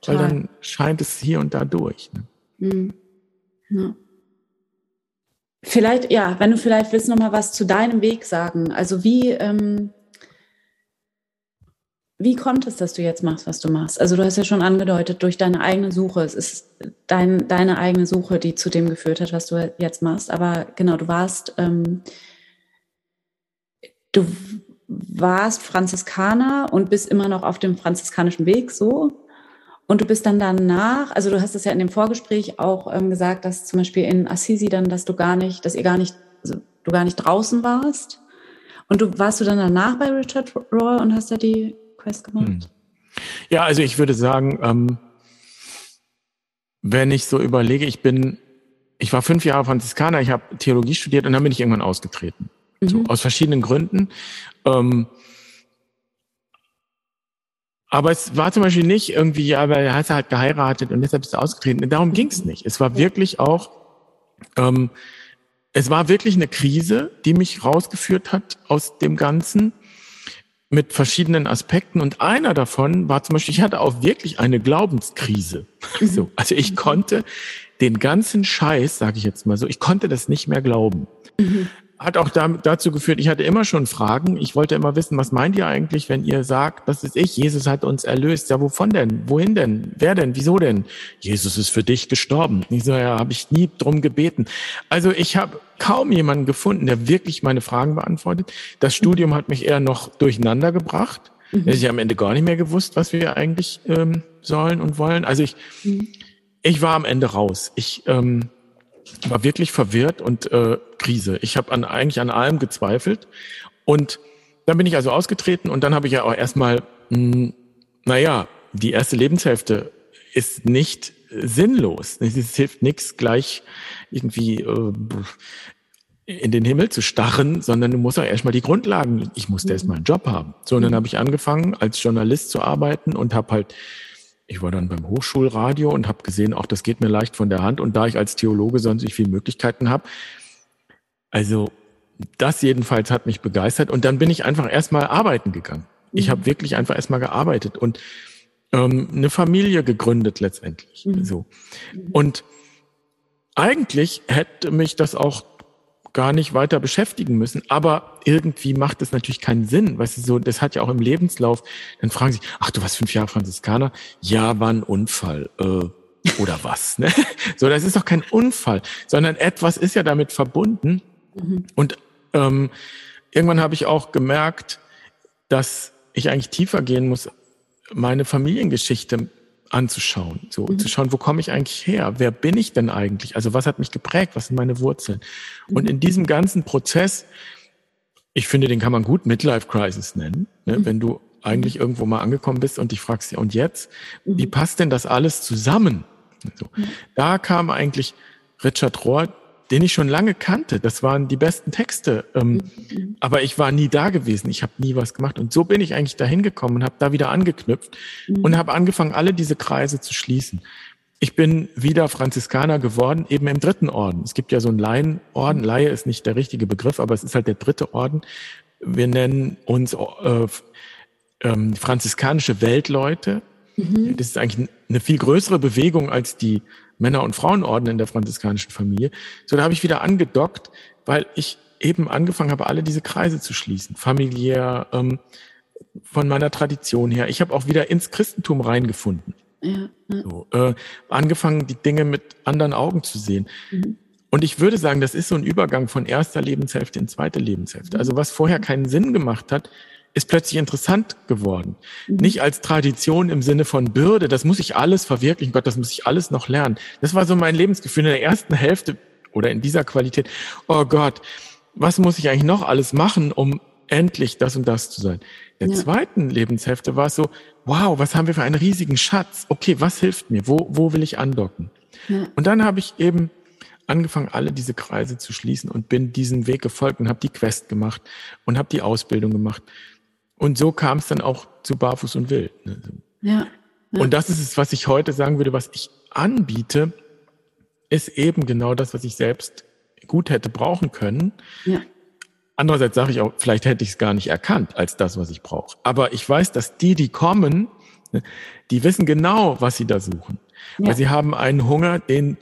Total. weil dann scheint es hier und da durch. Ne? Mhm. Ja. Vielleicht, ja, wenn du vielleicht willst noch mal was zu deinem Weg sagen. Also wie, ähm, wie kommt es, dass du jetzt machst, was du machst? Also du hast ja schon angedeutet, durch deine eigene Suche. Es ist dein, deine eigene Suche, die zu dem geführt hat, was du jetzt machst. Aber genau, du warst, ähm, du warst Franziskaner und bist immer noch auf dem franziskanischen Weg, so. Und du bist dann danach, also du hast es ja in dem Vorgespräch auch ähm, gesagt, dass zum Beispiel in Assisi dann, dass du gar nicht, dass ihr gar nicht, also du gar nicht draußen warst. Und du warst du dann danach bei Richard Roy und hast da die Quest gemacht? Hm. Ja, also ich würde sagen, ähm, wenn ich so überlege, ich bin, ich war fünf Jahre Franziskaner, ich habe Theologie studiert und dann bin ich irgendwann ausgetreten. Mhm. So, aus verschiedenen Gründen. Ähm, aber es war zum Beispiel nicht irgendwie, ja, weil er hat halt geheiratet und deshalb ist er ausgetreten. Darum ging es nicht. Es war wirklich auch, ähm, es war wirklich eine Krise, die mich rausgeführt hat aus dem Ganzen mit verschiedenen Aspekten. Und einer davon war zum Beispiel, ich hatte auch wirklich eine Glaubenskrise. Mhm. So, also ich konnte den ganzen Scheiß, sage ich jetzt mal so, ich konnte das nicht mehr glauben. Mhm hat auch dazu geführt, ich hatte immer schon Fragen. Ich wollte immer wissen, was meint ihr eigentlich, wenn ihr sagt, das ist ich, Jesus hat uns erlöst. Ja, wovon denn? Wohin denn? Wer denn? Wieso denn? Jesus ist für dich gestorben. Ich so, ja, habe ich nie drum gebeten. Also ich habe kaum jemanden gefunden, der wirklich meine Fragen beantwortet. Das Studium hat mich eher noch durcheinander gebracht. Mhm. Ich habe am Ende gar nicht mehr gewusst, was wir eigentlich ähm, sollen und wollen. Also ich, mhm. ich war am Ende raus. Ich ähm, war wirklich verwirrt und äh, Krise. Ich habe an, eigentlich an allem gezweifelt. Und dann bin ich also ausgetreten und dann habe ich ja auch erstmal, mh, hm, naja, die erste Lebenshälfte ist nicht sinnlos. Es hilft nichts, gleich irgendwie äh, in den Himmel zu starren, sondern du musst auch erstmal die Grundlagen, ich musste mhm. erstmal einen Job haben. So, und dann mhm. habe ich angefangen, als Journalist zu arbeiten und habe halt, ich war dann beim Hochschulradio und habe gesehen, auch das geht mir leicht von der Hand. Und da ich als Theologe sonst nicht viele Möglichkeiten habe, also das jedenfalls hat mich begeistert. Und dann bin ich einfach erstmal arbeiten gegangen. Ich mhm. habe wirklich einfach erstmal gearbeitet und ähm, eine Familie gegründet letztendlich. Mhm. So. Mhm. Und eigentlich hätte mich das auch gar nicht weiter beschäftigen müssen. Aber irgendwie macht es natürlich keinen Sinn. Weißt du, so, das hat ja auch im Lebenslauf, dann fragen sie, ach, du warst fünf Jahre Franziskaner? Ja, war ein Unfall. Äh, oder was? Ne? So, das ist doch kein Unfall, sondern etwas ist ja damit verbunden. Mhm. Und ähm, irgendwann habe ich auch gemerkt, dass ich eigentlich tiefer gehen muss, meine Familiengeschichte anzuschauen, so mhm. zu schauen, wo komme ich eigentlich her? Wer bin ich denn eigentlich? Also was hat mich geprägt? Was sind meine Wurzeln? Mhm. Und in diesem ganzen Prozess, ich finde, den kann man gut Midlife Crisis nennen, ne? Mhm. wenn du eigentlich irgendwo mal angekommen bist und dich fragst, ja, und jetzt, wie mhm. passt denn das alles zusammen? So. Da kam eigentlich Richard Rohr den ich schon lange kannte. Das waren die besten Texte. Ähm, mhm. Aber ich war nie da gewesen. Ich habe nie was gemacht. Und so bin ich eigentlich dahin gekommen und habe da wieder angeknüpft mhm. und habe angefangen, alle diese Kreise zu schließen. Ich bin wieder Franziskaner geworden, eben im dritten Orden. Es gibt ja so einen Laienorden. Mhm. Laie ist nicht der richtige Begriff, aber es ist halt der dritte Orden. Wir nennen uns äh, ähm, franziskanische Weltleute. Mhm. Das ist eigentlich eine viel größere Bewegung als die Männer- und Frauenorden in der franziskanischen Familie. So, da habe ich wieder angedockt, weil ich eben angefangen habe, alle diese Kreise zu schließen, familiär, ähm, von meiner Tradition her. Ich habe auch wieder ins Christentum reingefunden. Ja. So, äh, angefangen, die Dinge mit anderen Augen zu sehen. Mhm. Und ich würde sagen, das ist so ein Übergang von erster Lebenshälfte in zweite Lebenshälfte. Also was vorher keinen Sinn gemacht hat, ist plötzlich interessant geworden. Mhm. Nicht als Tradition im Sinne von Bürde, das muss ich alles verwirklichen, Gott, das muss ich alles noch lernen. Das war so mein Lebensgefühl in der ersten Hälfte oder in dieser Qualität. Oh Gott, was muss ich eigentlich noch alles machen, um endlich das und das zu sein? In der ja. zweiten Lebenshälfte war es so, wow, was haben wir für einen riesigen Schatz? Okay, was hilft mir? Wo, wo will ich andocken? Ja. Und dann habe ich eben angefangen, alle diese Kreise zu schließen und bin diesen Weg gefolgt und habe die Quest gemacht und habe die Ausbildung gemacht und so kam es dann auch zu Barfuß und Wild. Ne? Ja, ja. Und das ist es, was ich heute sagen würde, was ich anbiete, ist eben genau das, was ich selbst gut hätte brauchen können. Ja. Andererseits sage ich auch, vielleicht hätte ich es gar nicht erkannt als das, was ich brauche. Aber ich weiß, dass die, die kommen, ne, die wissen genau, was sie da suchen. Ja. Weil sie haben einen Hunger, den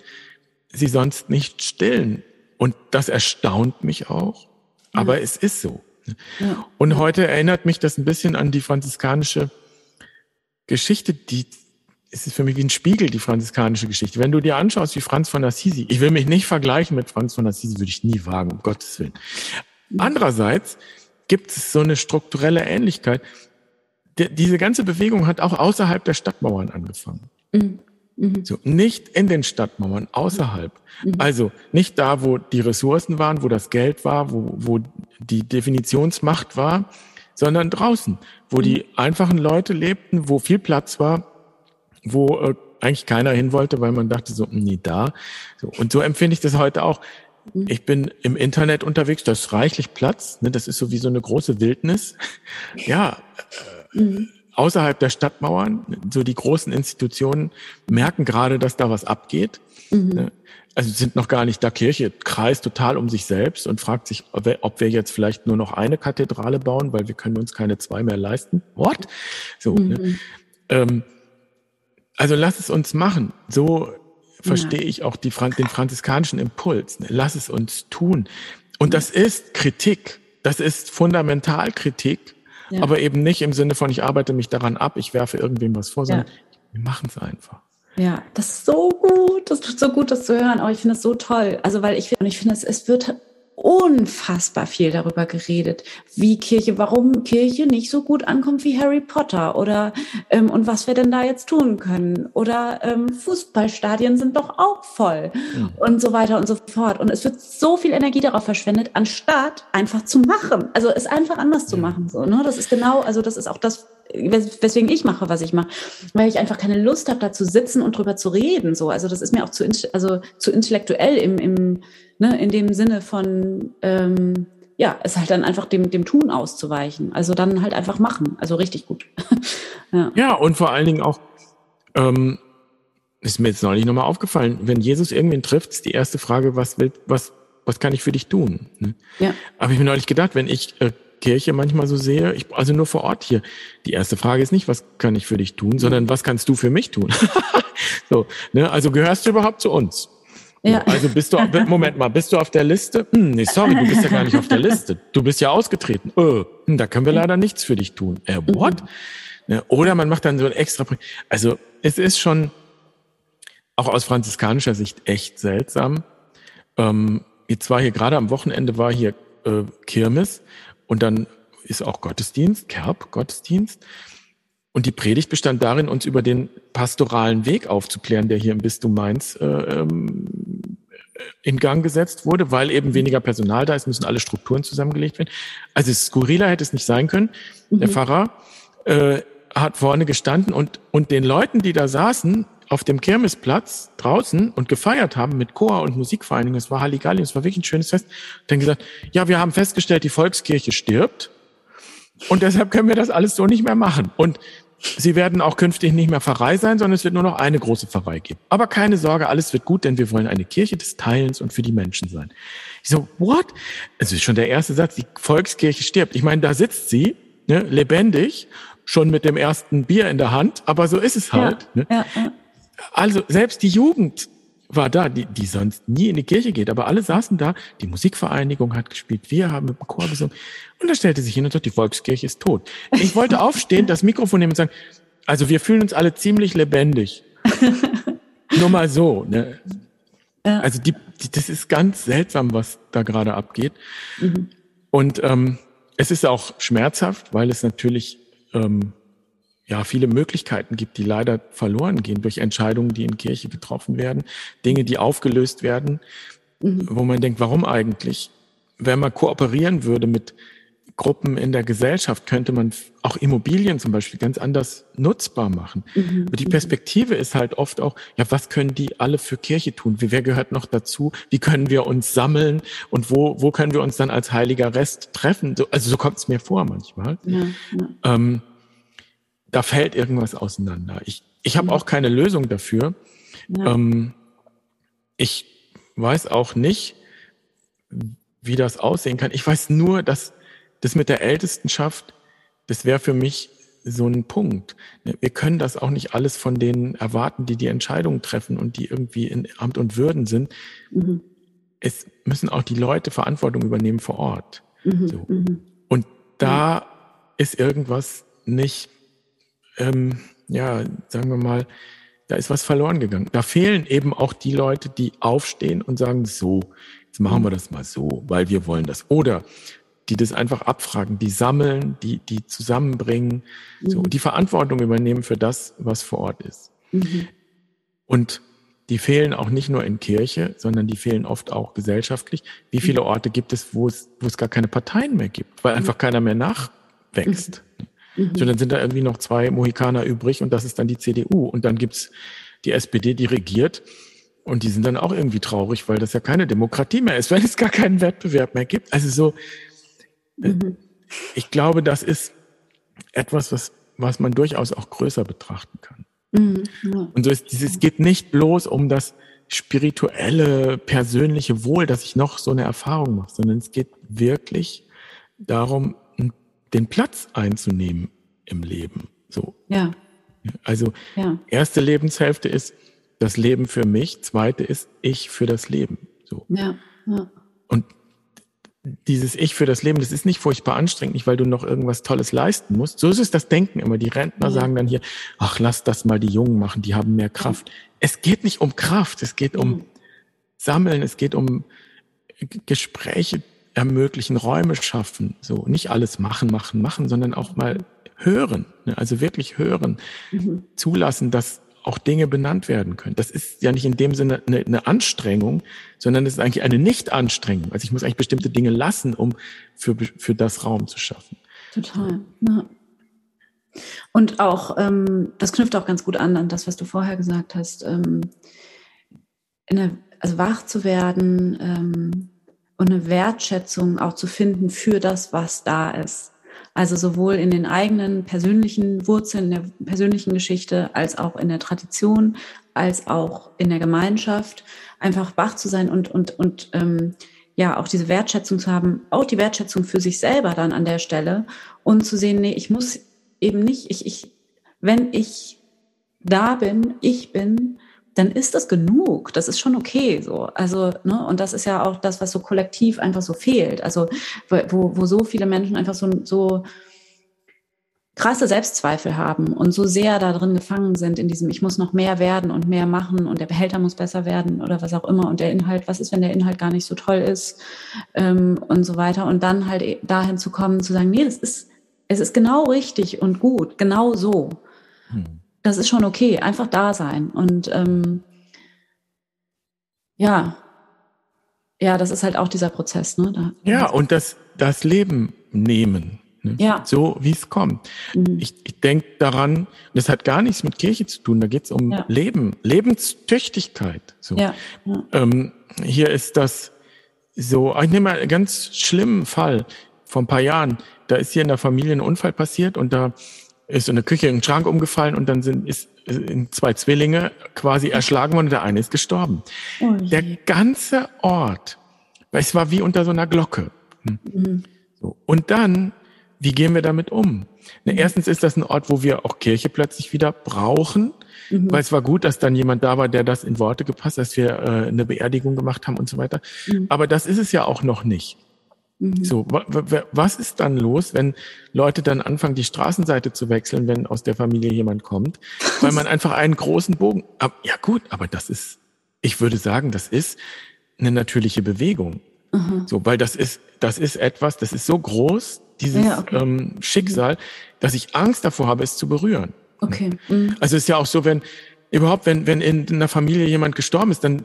sie sonst nicht stillen. Und das erstaunt mich auch. Aber ja. es ist so. Ja. Und heute erinnert mich das ein bisschen an die franziskanische Geschichte, die es ist für mich wie ein Spiegel, die franziskanische Geschichte. Wenn du dir anschaust, wie Franz von Assisi, ich will mich nicht vergleichen mit Franz von Assisi, würde ich nie wagen, um Gottes Willen. Andererseits gibt es so eine strukturelle Ähnlichkeit. Die, diese ganze Bewegung hat auch außerhalb der Stadtmauern angefangen. Mhm. Mhm. So, nicht in den Stadtmauern, außerhalb. Mhm. Also nicht da, wo die Ressourcen waren, wo das Geld war, wo, wo die Definitionsmacht war, sondern draußen, wo mhm. die einfachen Leute lebten, wo viel Platz war, wo äh, eigentlich keiner hin wollte, weil man dachte so, nie da. So, und so empfinde ich das heute auch. Mhm. Ich bin im Internet unterwegs, da ist reichlich Platz, ne, das ist so wie so eine große Wildnis. Ja, äh, mhm außerhalb der Stadtmauern, so die großen Institutionen merken gerade, dass da was abgeht. Mhm. Ne? Also sind noch gar nicht da. Kirche kreist total um sich selbst und fragt sich, ob wir jetzt vielleicht nur noch eine Kathedrale bauen, weil wir können uns keine zwei mehr leisten. What? So. Ne? Mhm. Ne? Ähm, also lass es uns machen. So verstehe ja. ich auch die, den franziskanischen Impuls. Ne? Lass es uns tun. Und das ist Kritik. Das ist Fundamentalkritik ja. aber eben nicht im Sinne von, ich arbeite mich daran ab, ich werfe irgendwem was vor, sondern ja. wir machen es einfach. Ja, das ist so gut, das tut so gut, das zu hören, aber ich finde es so toll. Also, weil ich, und ich finde, es, es wird unfassbar viel darüber geredet, wie Kirche, warum Kirche nicht so gut ankommt wie Harry Potter oder ähm, und was wir denn da jetzt tun können. Oder ähm, Fußballstadien sind doch auch voll mhm. und so weiter und so fort. Und es wird so viel Energie darauf verschwendet, anstatt einfach zu machen, also es einfach anders zu machen so ne, das ist genau, also das ist auch das weswegen ich mache, was ich mache. Weil ich einfach keine Lust habe, da zu sitzen und drüber zu reden. So. Also das ist mir auch zu, also zu intellektuell im, im, ne, in dem Sinne von, ähm, ja, es halt dann einfach dem, dem Tun auszuweichen. Also dann halt einfach machen. Also richtig gut. ja. ja, und vor allen Dingen auch, ähm, ist mir jetzt neulich nochmal aufgefallen, wenn Jesus irgendwen trifft, ist die erste Frage, was will, was, was kann ich für dich tun? Ne? Ja. Aber ich mir neulich gedacht, wenn ich äh, Kirche manchmal so sehe, ich, also nur vor Ort hier, die erste Frage ist nicht, was kann ich für dich tun, sondern was kannst du für mich tun? so, ne? Also gehörst du überhaupt zu uns? Ja. Also bist du, Moment mal, bist du auf der Liste? Hm, nee, sorry, du bist ja gar nicht auf der Liste. Du bist ja ausgetreten. Äh, da können wir leider nichts für dich tun. Äh, what? Mhm. Oder man macht dann so ein extra, also es ist schon auch aus franziskanischer Sicht echt seltsam. Ähm, jetzt war hier gerade am Wochenende war hier äh, Kirmes und dann ist auch Gottesdienst, Kerb, Gottesdienst. Und die Predigt bestand darin, uns über den pastoralen Weg aufzuklären, der hier im Bistum Mainz äh, ähm, in Gang gesetzt wurde, weil eben weniger Personal da ist, müssen alle Strukturen zusammengelegt werden. Also skurriler hätte es nicht sein können. Mhm. Der Pfarrer äh, hat vorne gestanden und, und den Leuten, die da saßen, auf dem Kirmesplatz draußen und gefeiert haben mit Chor und Musikvereinigung. Es war Halligalli, es war wirklich ein schönes Fest. Dann gesagt, ja, wir haben festgestellt, die Volkskirche stirbt und deshalb können wir das alles so nicht mehr machen. Und sie werden auch künftig nicht mehr Pfarrei sein, sondern es wird nur noch eine große Pfarrei geben. Aber keine Sorge, alles wird gut, denn wir wollen eine Kirche des Teilens und für die Menschen sein. Ich so, what? Es ist schon der erste Satz, die Volkskirche stirbt. Ich meine, da sitzt sie, ne, lebendig, schon mit dem ersten Bier in der Hand, aber so ist es halt. Ja, ne? ja, ja. Also selbst die Jugend war da, die, die sonst nie in die Kirche geht, aber alle saßen da, die Musikvereinigung hat gespielt, wir haben mit dem Chor gesungen und da stellte sich hin und sagt, die Volkskirche ist tot. Ich wollte aufstehen, das Mikrofon nehmen und sagen, also wir fühlen uns alle ziemlich lebendig. Nur mal so. Ne? Ja. Also die, die, das ist ganz seltsam, was da gerade abgeht. Mhm. Und ähm, es ist auch schmerzhaft, weil es natürlich ähm, ja, viele Möglichkeiten gibt, die leider verloren gehen durch Entscheidungen, die in Kirche getroffen werden, Dinge, die aufgelöst werden, mhm. wo man denkt, warum eigentlich? Wenn man kooperieren würde mit Gruppen in der Gesellschaft, könnte man auch Immobilien zum Beispiel ganz anders nutzbar machen. Mhm. Aber die Perspektive ist halt oft auch, ja, was können die alle für Kirche tun? Wer gehört noch dazu? Wie können wir uns sammeln? Und wo, wo können wir uns dann als heiliger Rest treffen? also so kommt es mir vor manchmal. Ja, ja. Ähm, da fällt irgendwas auseinander. Ich, ich habe mhm. auch keine Lösung dafür. Ja. Ähm, ich weiß auch nicht, wie das aussehen kann. Ich weiß nur, dass das mit der Ältestenschaft, das wäre für mich so ein Punkt. Wir können das auch nicht alles von denen erwarten, die die Entscheidungen treffen und die irgendwie in Amt und Würden sind. Mhm. Es müssen auch die Leute Verantwortung übernehmen vor Ort. Mhm. So. Mhm. Und da ist irgendwas nicht ähm, ja, sagen wir mal, da ist was verloren gegangen. Da fehlen eben auch die Leute, die aufstehen und sagen, so, jetzt machen wir das mal so, weil wir wollen das. Oder die das einfach abfragen, die sammeln, die, die zusammenbringen, mhm. so, die Verantwortung übernehmen für das, was vor Ort ist. Mhm. Und die fehlen auch nicht nur in Kirche, sondern die fehlen oft auch gesellschaftlich. Wie viele mhm. Orte gibt es, wo es, wo es gar keine Parteien mehr gibt, weil einfach keiner mehr nachwächst? Mhm. Mhm. So, dann sind da irgendwie noch zwei Mohikaner übrig und das ist dann die CDU. Und dann gibt's die SPD, die regiert. Und die sind dann auch irgendwie traurig, weil das ja keine Demokratie mehr ist, weil es gar keinen Wettbewerb mehr gibt. Also so, äh, mhm. ich glaube, das ist etwas, was, was man durchaus auch größer betrachten kann. Mhm. Ja. Und so ist dieses, es geht nicht bloß um das spirituelle, persönliche Wohl, dass ich noch so eine Erfahrung mache, sondern es geht wirklich darum, den Platz einzunehmen im Leben. So. Ja. Also ja. erste Lebenshälfte ist das Leben für mich, zweite ist ich für das Leben. So. Ja. ja. Und dieses Ich für das Leben, das ist nicht furchtbar anstrengend, nicht weil du noch irgendwas Tolles leisten musst. So ist es das Denken immer. Die Rentner ja. sagen dann hier, ach, lass das mal die Jungen machen, die haben mehr Kraft. Es geht nicht um Kraft, es geht um Sammeln, es geht um Gespräche ermöglichen, Räume schaffen, so nicht alles machen, machen, machen, sondern auch mal hören, ne? also wirklich hören, mhm. zulassen, dass auch Dinge benannt werden können. Das ist ja nicht in dem Sinne eine, eine Anstrengung, sondern es ist eigentlich eine Nicht-Anstrengung. Also ich muss eigentlich bestimmte Dinge lassen, um für, für das Raum zu schaffen. Total. Ja. Und auch, ähm, das knüpft auch ganz gut an an das, was du vorher gesagt hast, ähm, eine, also wach zu werden ähm, und eine Wertschätzung auch zu finden für das, was da ist. Also sowohl in den eigenen persönlichen Wurzeln, in der persönlichen Geschichte, als auch in der Tradition, als auch in der Gemeinschaft, einfach wach zu sein und, und, und ähm, ja, auch diese Wertschätzung zu haben, auch die Wertschätzung für sich selber dann an der Stelle und zu sehen, nee, ich muss eben nicht, ich, ich, wenn ich da bin, ich bin, dann ist das genug. Das ist schon okay so. Also, ne, und das ist ja auch das, was so kollektiv einfach so fehlt. Also, wo, wo so viele Menschen einfach so, so krasse Selbstzweifel haben und so sehr da drin gefangen sind in diesem, ich muss noch mehr werden und mehr machen und der Behälter muss besser werden oder was auch immer und der Inhalt, was ist, wenn der Inhalt gar nicht so toll ist ähm, und so weiter und dann halt dahin zu kommen, zu sagen, nee, das ist, es ist genau richtig und gut, genau so. Hm. Das ist schon okay, einfach da sein und ähm, ja, ja, das ist halt auch dieser Prozess, ne? Da, ja, und das, das Leben nehmen. Ne? Ja. So wie es kommt. Mhm. Ich, ich denke daran, das hat gar nichts mit Kirche zu tun, da geht es um ja. Leben, Lebenstüchtigkeit. So. Ja. ja. Ähm, hier ist das so, ich nehme mal einen ganz schlimmen Fall vor ein paar Jahren. Da ist hier in der Familie ein Unfall passiert und da ist in der Küche ein Schrank umgefallen und dann sind ist äh, zwei Zwillinge quasi erschlagen worden und der eine ist gestorben. Oh der ganze Ort, es war wie unter so einer Glocke. Hm. Mhm. So. Und dann wie gehen wir damit um? Na, mhm. erstens ist das ein Ort, wo wir auch Kirche plötzlich wieder brauchen, mhm. weil es war gut, dass dann jemand da war, der das in Worte gepasst, dass wir äh, eine Beerdigung gemacht haben und so weiter. Mhm. Aber das ist es ja auch noch nicht. Mhm. So, was ist dann los, wenn Leute dann anfangen, die Straßenseite zu wechseln, wenn aus der Familie jemand kommt, weil man einfach einen großen Bogen. Ja gut, aber das ist, ich würde sagen, das ist eine natürliche Bewegung. Mhm. So, weil das ist, das ist etwas, das ist so groß, dieses ja, okay. ähm, Schicksal, dass ich Angst davor habe, es zu berühren. Okay. Mhm. Also es ist ja auch so, wenn überhaupt, wenn, wenn in einer Familie jemand gestorben ist, dann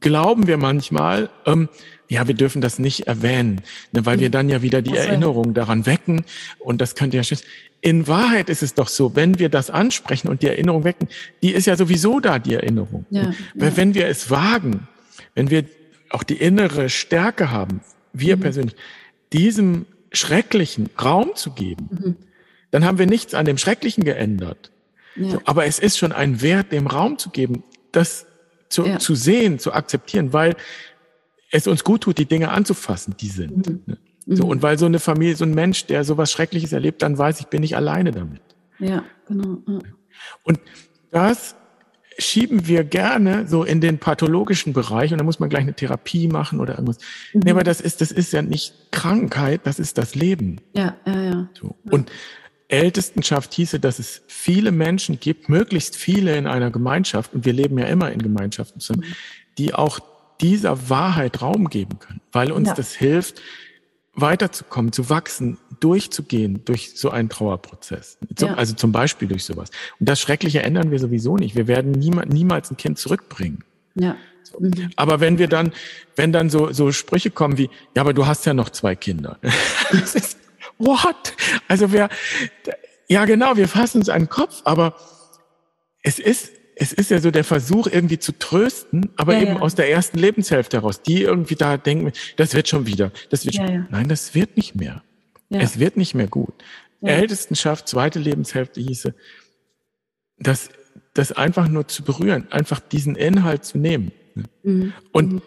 glauben wir manchmal, ähm, ja, wir dürfen das nicht erwähnen, ne, weil wir mhm. dann ja wieder die also. Erinnerung daran wecken und das könnte ja schützen. In Wahrheit ist es doch so, wenn wir das ansprechen und die Erinnerung wecken, die ist ja sowieso da, die Erinnerung. Ja, weil ja. wenn wir es wagen, wenn wir auch die innere Stärke haben, wir mhm. persönlich, diesem Schrecklichen Raum zu geben, mhm. dann haben wir nichts an dem Schrecklichen geändert. Ja. So, aber es ist schon ein Wert, dem Raum zu geben, das zu, ja. zu sehen, zu akzeptieren, weil es uns gut tut, die Dinge anzufassen, die sind. Mhm. Ne? So, mhm. und weil so eine Familie, so ein Mensch, der sowas Schreckliches erlebt, dann weiß ich, bin ich alleine damit. Ja, genau. Ja. Und das schieben wir gerne so in den pathologischen Bereich und da muss man gleich eine Therapie machen oder irgendwas. Mhm. Nee, aber das ist, das ist ja nicht Krankheit, das ist das Leben. Ja, ja, ja. So. Und Ältestenschaft hieße, dass es viele Menschen gibt, möglichst viele in einer Gemeinschaft, und wir leben ja immer in Gemeinschaften zusammen, die auch dieser Wahrheit Raum geben können, weil uns ja. das hilft, weiterzukommen, zu wachsen, durchzugehen durch so einen Trauerprozess. Ja. Also zum Beispiel durch sowas. Und das Schreckliche ändern wir sowieso nicht. Wir werden niemals, niemals ein Kind zurückbringen. Ja. Mhm. Aber wenn wir dann, wenn dann so, so Sprüche kommen wie, ja, aber du hast ja noch zwei Kinder. ist, what? Also wir, ja genau, wir fassen uns an den Kopf, aber es ist es ist ja so der Versuch, irgendwie zu trösten, aber ja, eben ja. aus der ersten Lebenshälfte heraus, die irgendwie da denken, das wird schon wieder, das wird ja, schon. Nein, das wird nicht mehr. Es wird nicht mehr gut. Ältestenschaft, zweite Lebenshälfte hieße, das, das einfach nur zu berühren, einfach diesen Inhalt zu nehmen. Mhm. Und, mhm.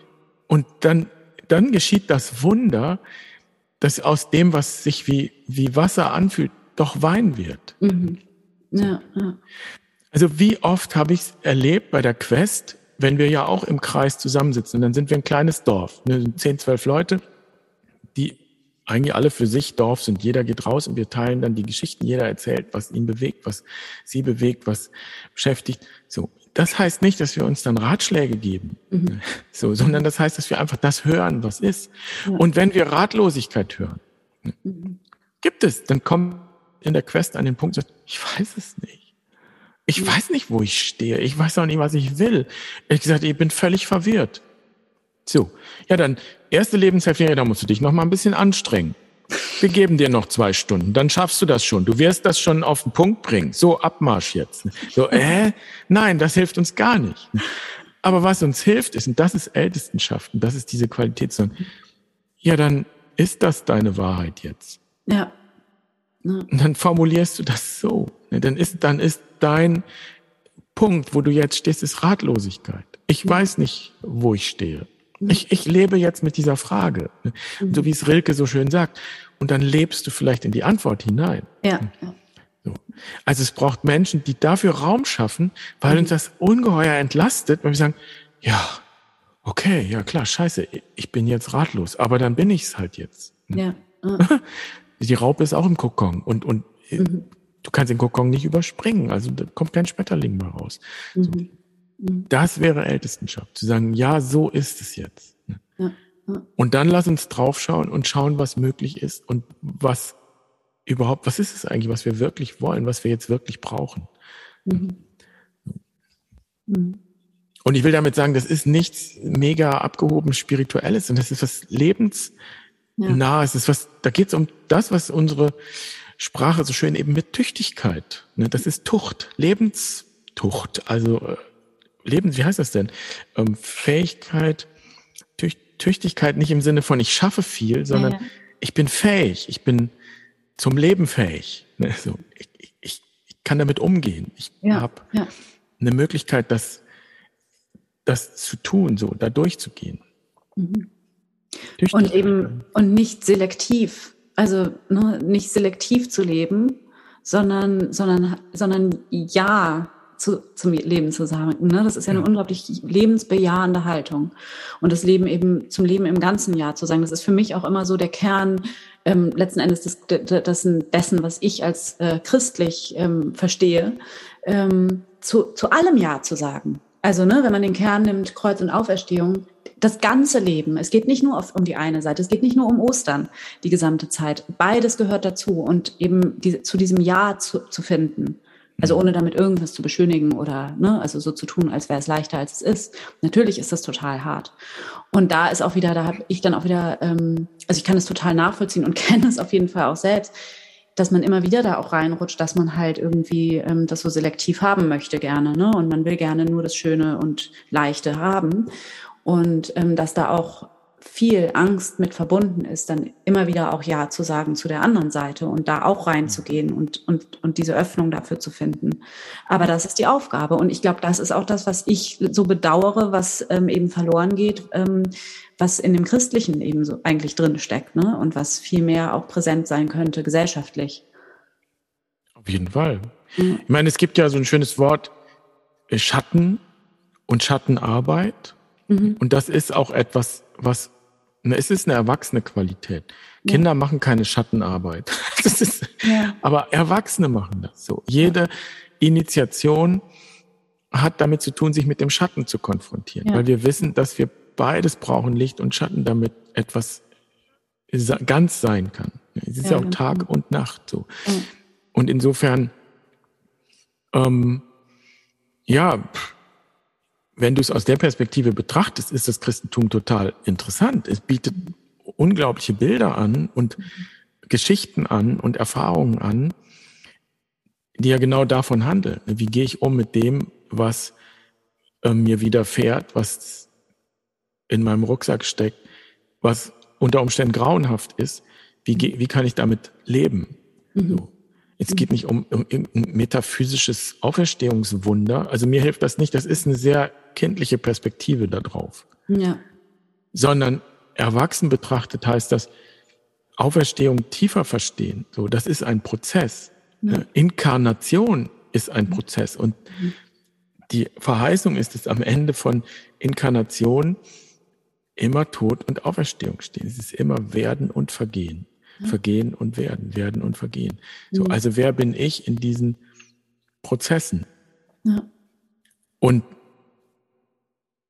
und dann, dann geschieht das Wunder, dass aus dem, was sich wie, wie Wasser anfühlt, doch Wein wird. Mhm. Ja, ja. Also wie oft habe ich es erlebt bei der Quest, wenn wir ja auch im Kreis zusammensitzen, dann sind wir ein kleines Dorf, ne, zehn, zwölf Leute, die eigentlich alle für sich Dorf sind. Jeder geht raus und wir teilen dann die Geschichten. Jeder erzählt, was ihn bewegt, was sie bewegt, was beschäftigt. So. Das heißt nicht, dass wir uns dann Ratschläge geben, mhm. so, sondern das heißt, dass wir einfach das hören, was ist. Ja. Und wenn wir Ratlosigkeit hören, mhm. gibt es, dann kommt in der Quest an den Punkt, sagt, ich weiß es nicht. Ich weiß nicht, wo ich stehe. Ich weiß auch nicht, was ich will. Ich gesagt, ich bin völlig verwirrt. So. Ja, dann, erste Lebenshälfte, ja, da musst du dich noch mal ein bisschen anstrengen. Wir geben dir noch zwei Stunden, dann schaffst du das schon. Du wirst das schon auf den Punkt bringen. So, Abmarsch jetzt. So, äh, nein, das hilft uns gar nicht. Aber was uns hilft, ist, und das ist Ältestenschaft, und das ist diese Qualität, so, ja, dann ist das deine Wahrheit jetzt. Ja. ja. Und dann formulierst du das so. Dann ist, dann ist dein Punkt, wo du jetzt stehst, ist Ratlosigkeit. Ich weiß nicht, wo ich stehe. Ich, ich lebe jetzt mit dieser Frage. Mhm. So wie es Rilke so schön sagt. Und dann lebst du vielleicht in die Antwort hinein. Ja. So. Also es braucht Menschen, die dafür Raum schaffen, weil mhm. uns das ungeheuer entlastet, weil wir sagen, ja, okay, ja klar, scheiße, ich bin jetzt ratlos, aber dann bin ich es halt jetzt. Ja. Die Raupe ist auch im Kokon und, und mhm. du kannst den Kokon nicht überspringen, also da kommt kein Schmetterling mehr raus. Mhm. So. Das wäre Ältestenschaft, zu sagen, ja, so ist es jetzt. Und dann lass uns draufschauen und schauen, was möglich ist und was überhaupt, was ist es eigentlich, was wir wirklich wollen, was wir jetzt wirklich brauchen. Mhm. Mhm. Und ich will damit sagen, das ist nichts mega abgehoben spirituelles, sondern das ist was lebensnahes. Ja. Ist was, da geht es um das, was unsere Sprache so schön eben mit Tüchtigkeit. Ne? Das ist Tucht, Lebenstucht. Also äh, Lebens, wie heißt das denn? Ähm, Fähigkeit, Tüchtigkeit nicht im Sinne von ich schaffe viel, sondern ja, ja. ich bin fähig, ich bin zum Leben fähig. Ne? So, ich, ich, ich kann damit umgehen. Ich ja, habe eine Möglichkeit, das, das zu tun, so da durchzugehen. Mhm. Und eben und nicht selektiv, also ne, nicht selektiv zu leben, sondern sondern sondern ja zu, zum Leben zu sagen. Ne? Das ist ja eine unglaublich lebensbejahende Haltung. Und das Leben eben zum Leben im ganzen Jahr zu sagen, das ist für mich auch immer so der Kern ähm, letzten Endes des, des, dessen, was ich als äh, christlich ähm, verstehe, ähm, zu, zu allem Ja zu sagen. Also, ne, wenn man den Kern nimmt, Kreuz und Auferstehung, das ganze Leben. Es geht nicht nur auf, um die eine Seite, es geht nicht nur um Ostern, die gesamte Zeit. Beides gehört dazu und eben die, zu diesem Ja zu, zu finden. Also ohne damit irgendwas zu beschönigen oder ne, also so zu tun, als wäre es leichter, als es ist. Natürlich ist das total hart. Und da ist auch wieder, da habe ich dann auch wieder, ähm, also ich kann es total nachvollziehen und kenne es auf jeden Fall auch selbst, dass man immer wieder da auch reinrutscht, dass man halt irgendwie ähm, das so selektiv haben möchte gerne, ne? Und man will gerne nur das Schöne und Leichte haben. Und ähm, dass da auch viel Angst mit verbunden ist, dann immer wieder auch Ja zu sagen zu der anderen Seite und da auch reinzugehen und, und, und diese Öffnung dafür zu finden. Aber das ist die Aufgabe. Und ich glaube, das ist auch das, was ich so bedauere, was ähm, eben verloren geht, ähm, was in dem Christlichen eben so eigentlich drin steckt, ne? Und was viel mehr auch präsent sein könnte, gesellschaftlich. Auf jeden Fall. Mhm. Ich meine, es gibt ja so ein schönes Wort, äh, Schatten und Schattenarbeit. Mhm. Und das ist auch etwas, was es ist eine erwachsene Qualität. Ja. Kinder machen keine Schattenarbeit. Ist, ja. Aber Erwachsene machen das so. Jede ja. Initiation hat damit zu tun, sich mit dem Schatten zu konfrontieren, weil wir wissen, dass wir beides brauchen, Licht und Schatten, damit etwas ganz sein kann. Es ist ja, auch Tag und Nacht so. Und insofern, ähm, ja, pff, wenn du es aus der Perspektive betrachtest, ist das Christentum total interessant. Es bietet unglaubliche Bilder an und Geschichten an und Erfahrungen an, die ja genau davon handeln. Wie gehe ich um mit dem, was äh, mir widerfährt, was in meinem Rucksack steckt, was unter Umständen grauenhaft ist? Wie, wie kann ich damit leben? Mhm. So. Es geht nicht um, um irgendein metaphysisches Auferstehungswunder. Also mir hilft das nicht. Das ist eine sehr kindliche Perspektive darauf. Ja. Sondern erwachsen betrachtet heißt das, Auferstehung tiefer verstehen. So, das ist ein Prozess. Ja. Inkarnation ist ein Prozess. Und die Verheißung ist es am Ende von Inkarnation immer Tod und Auferstehung stehen. Es ist immer Werden und Vergehen. Vergehen und Werden, Werden und Vergehen. So, mhm. also wer bin ich in diesen Prozessen? Ja. Und,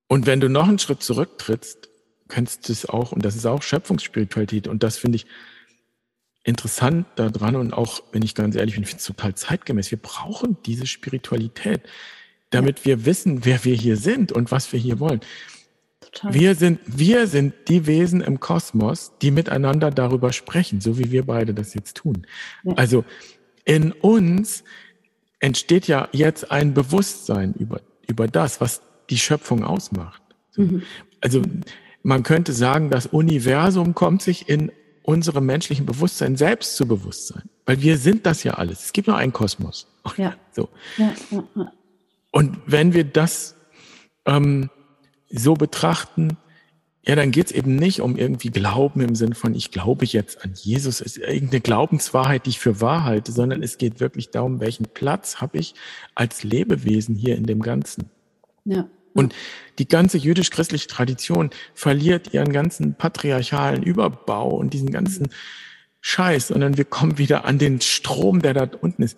und wenn du noch einen Schritt zurücktrittst, kannst du es auch, und das ist auch Schöpfungsspiritualität, und das finde ich interessant daran und auch, wenn ich ganz ehrlich bin, finde es total zeitgemäß. Wir brauchen diese Spiritualität, damit ja. wir wissen, wer wir hier sind und was wir hier wollen. Total. Wir sind, wir sind die Wesen im Kosmos, die miteinander darüber sprechen, so wie wir beide das jetzt tun. Ja. Also in uns entsteht ja jetzt ein Bewusstsein über, über das, was die Schöpfung ausmacht. Mhm. Also man könnte sagen, das Universum kommt sich in unserem menschlichen Bewusstsein selbst zu Bewusstsein. Weil wir sind das ja alles. Es gibt nur einen Kosmos. Ja. So. Ja, ja. Und wenn wir das ähm, so betrachten, ja, dann geht's eben nicht um irgendwie Glauben im Sinn von, ich glaube jetzt an Jesus, ist irgendeine Glaubenswahrheit, die ich für wahr halte, sondern es geht wirklich darum, welchen Platz habe ich als Lebewesen hier in dem Ganzen. Ja. Und die ganze jüdisch-christliche Tradition verliert ihren ganzen patriarchalen Überbau und diesen ganzen Scheiß, sondern wir kommen wieder an den Strom, der da unten ist.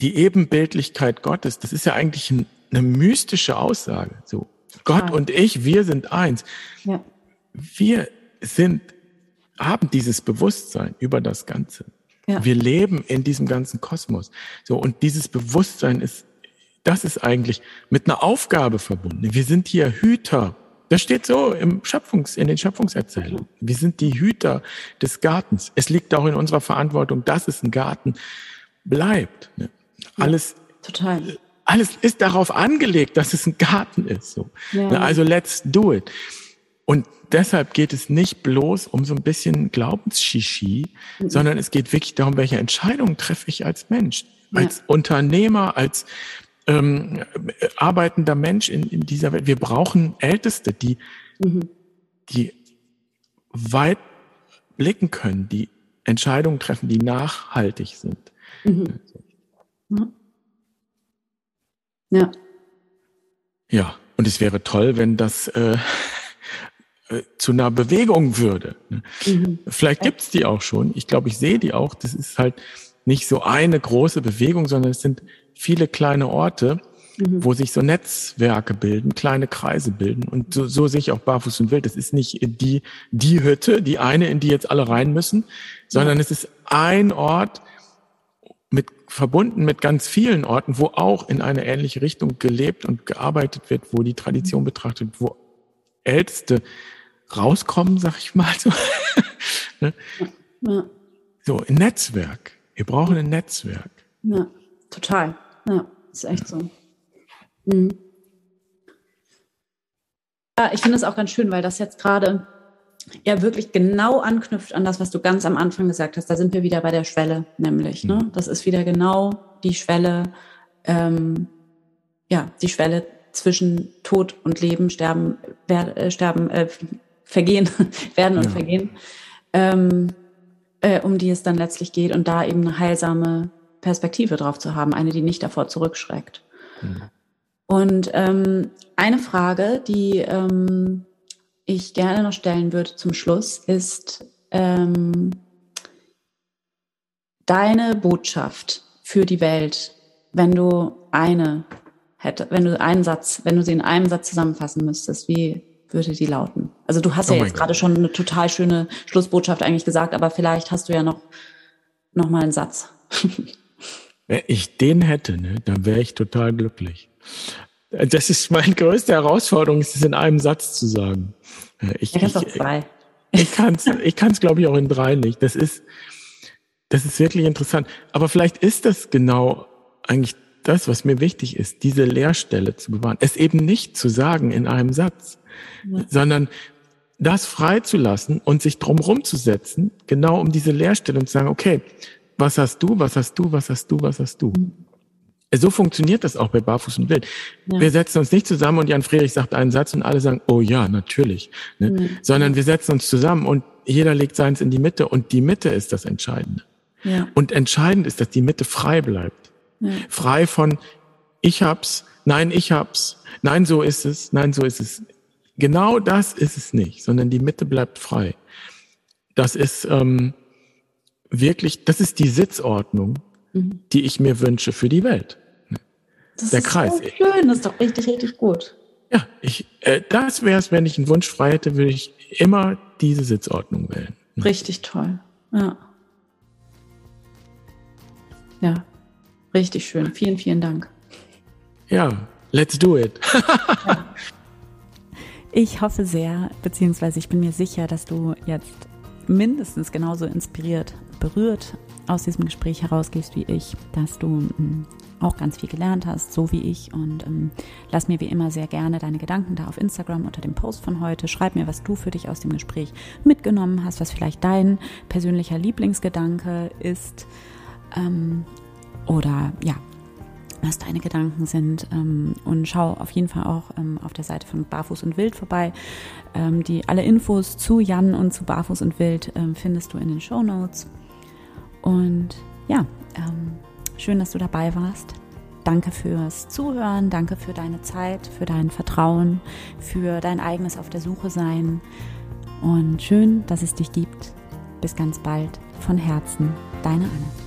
Die Ebenbildlichkeit Gottes, das ist ja eigentlich eine mystische Aussage. So, Gott und ich, wir sind eins. Ja. Wir sind, haben dieses Bewusstsein über das Ganze. Ja. Wir leben in diesem ganzen Kosmos. So, und dieses Bewusstsein ist, das ist eigentlich mit einer Aufgabe verbunden. Wir sind hier Hüter. Das steht so im Schöpfungs, in den Schöpfungserzählungen. Wir sind die Hüter des Gartens. Es liegt auch in unserer Verantwortung, dass es ein Garten bleibt. Ne? Alles, ja, total alles ist darauf angelegt, dass es ein Garten ist. So. Ja. Also let's do it. Und deshalb geht es nicht bloß um so ein bisschen Glaubensschischi, mhm. sondern es geht wirklich darum, welche Entscheidungen treffe ich als Mensch, ja. als Unternehmer, als ähm, arbeitender Mensch in, in dieser Welt. Wir brauchen Älteste, die, mhm. die weit blicken können, die Entscheidungen treffen, die nachhaltig sind. Mhm. Also. Ja. Ja, und es wäre toll, wenn das äh, äh, zu einer Bewegung würde. Ne? Mhm. Vielleicht gibt's die auch schon. Ich glaube, ich sehe die auch. Das ist halt nicht so eine große Bewegung, sondern es sind viele kleine Orte, mhm. wo sich so Netzwerke bilden, kleine Kreise bilden. Und so, so sehe ich auch Barfuß und Wild. Das ist nicht die, die Hütte, die eine, in die jetzt alle rein müssen, sondern ja. es ist ein Ort, mit, verbunden mit ganz vielen Orten, wo auch in eine ähnliche Richtung gelebt und gearbeitet wird, wo die Tradition betrachtet, wo Älteste rauskommen, sag ich mal so. ne? ja. So, ein Netzwerk. Wir brauchen ein Netzwerk. Ja, total. Ja, ist echt so. Mhm. Ja, ich finde es auch ganz schön, weil das jetzt gerade ja wirklich genau anknüpft an das, was du ganz am Anfang gesagt hast. Da sind wir wieder bei der Schwelle, nämlich. Ne? Mhm. Das ist wieder genau die Schwelle, ähm, ja, die Schwelle zwischen Tod und Leben, Sterben, wer, äh, Sterben, äh, Vergehen, werden und ja. vergehen, ähm, äh, um die es dann letztlich geht und da eben eine heilsame Perspektive drauf zu haben, eine, die nicht davor zurückschreckt. Mhm. Und ähm, eine Frage, die ähm, ich gerne noch stellen würde zum Schluss, ist ähm, deine Botschaft für die Welt, wenn du eine hätte, wenn du einen Satz, wenn du sie in einem Satz zusammenfassen müsstest, wie würde die lauten? Also du hast oh ja jetzt gerade schon eine total schöne Schlussbotschaft eigentlich gesagt, aber vielleicht hast du ja noch, noch mal einen Satz. Wenn ich den hätte, ne, dann wäre ich total glücklich. Das ist meine größte Herausforderung, ist es in einem Satz zu sagen. Ich, ich, zwei. ich kann es, ich kann's, glaube ich, auch in drei nicht. Das ist, das ist wirklich interessant. Aber vielleicht ist das genau eigentlich das, was mir wichtig ist, diese Leerstelle zu bewahren. Es eben nicht zu sagen in einem Satz, ja. sondern das freizulassen und sich drumherum zu setzen, genau um diese Leerstelle und zu sagen, okay, was hast du, was hast du, was hast du, was hast du? Mhm. So funktioniert das auch bei Barfuß und Wild. Ja. Wir setzen uns nicht zusammen und Jan Friedrich sagt einen Satz und alle sagen, oh ja, natürlich. Ne? Mhm. Sondern wir setzen uns zusammen und jeder legt seins in die Mitte und die Mitte ist das Entscheidende. Ja. Und entscheidend ist, dass die Mitte frei bleibt. Ja. Frei von ich hab's, nein, ich hab's, nein, so ist es, nein, so ist es. Genau das ist es nicht, sondern die Mitte bleibt frei. Das ist ähm, wirklich, das ist die Sitzordnung, mhm. die ich mir wünsche für die Welt. Das der ist Kreis. So schön, das ist doch richtig, richtig gut. Ja, ich, äh, das wäre es, wenn ich einen Wunsch frei hätte, würde ich immer diese Sitzordnung wählen. Richtig toll. Ja. Ja, richtig schön. Vielen, vielen Dank. Ja, let's do it. ja. Ich hoffe sehr, beziehungsweise ich bin mir sicher, dass du jetzt mindestens genauso inspiriert, berührt aus diesem Gespräch herausgehst wie ich, dass du mm, auch ganz viel gelernt hast, so wie ich. Und ähm, lass mir wie immer sehr gerne deine Gedanken da auf Instagram unter dem Post von heute. Schreib mir, was du für dich aus dem Gespräch mitgenommen hast, was vielleicht dein persönlicher Lieblingsgedanke ist. Ähm, oder ja, was deine Gedanken sind. Ähm, und schau auf jeden Fall auch ähm, auf der Seite von Barfuß und Wild vorbei. Ähm, die alle Infos zu Jan und zu Barfuß und Wild ähm, findest du in den Show Notes. Und ja, ähm, schön, dass du dabei warst. Danke fürs Zuhören, danke für deine Zeit, für dein Vertrauen, für dein eigenes Auf der Suche sein. Und schön, dass es dich gibt. Bis ganz bald. Von Herzen, deine Anne.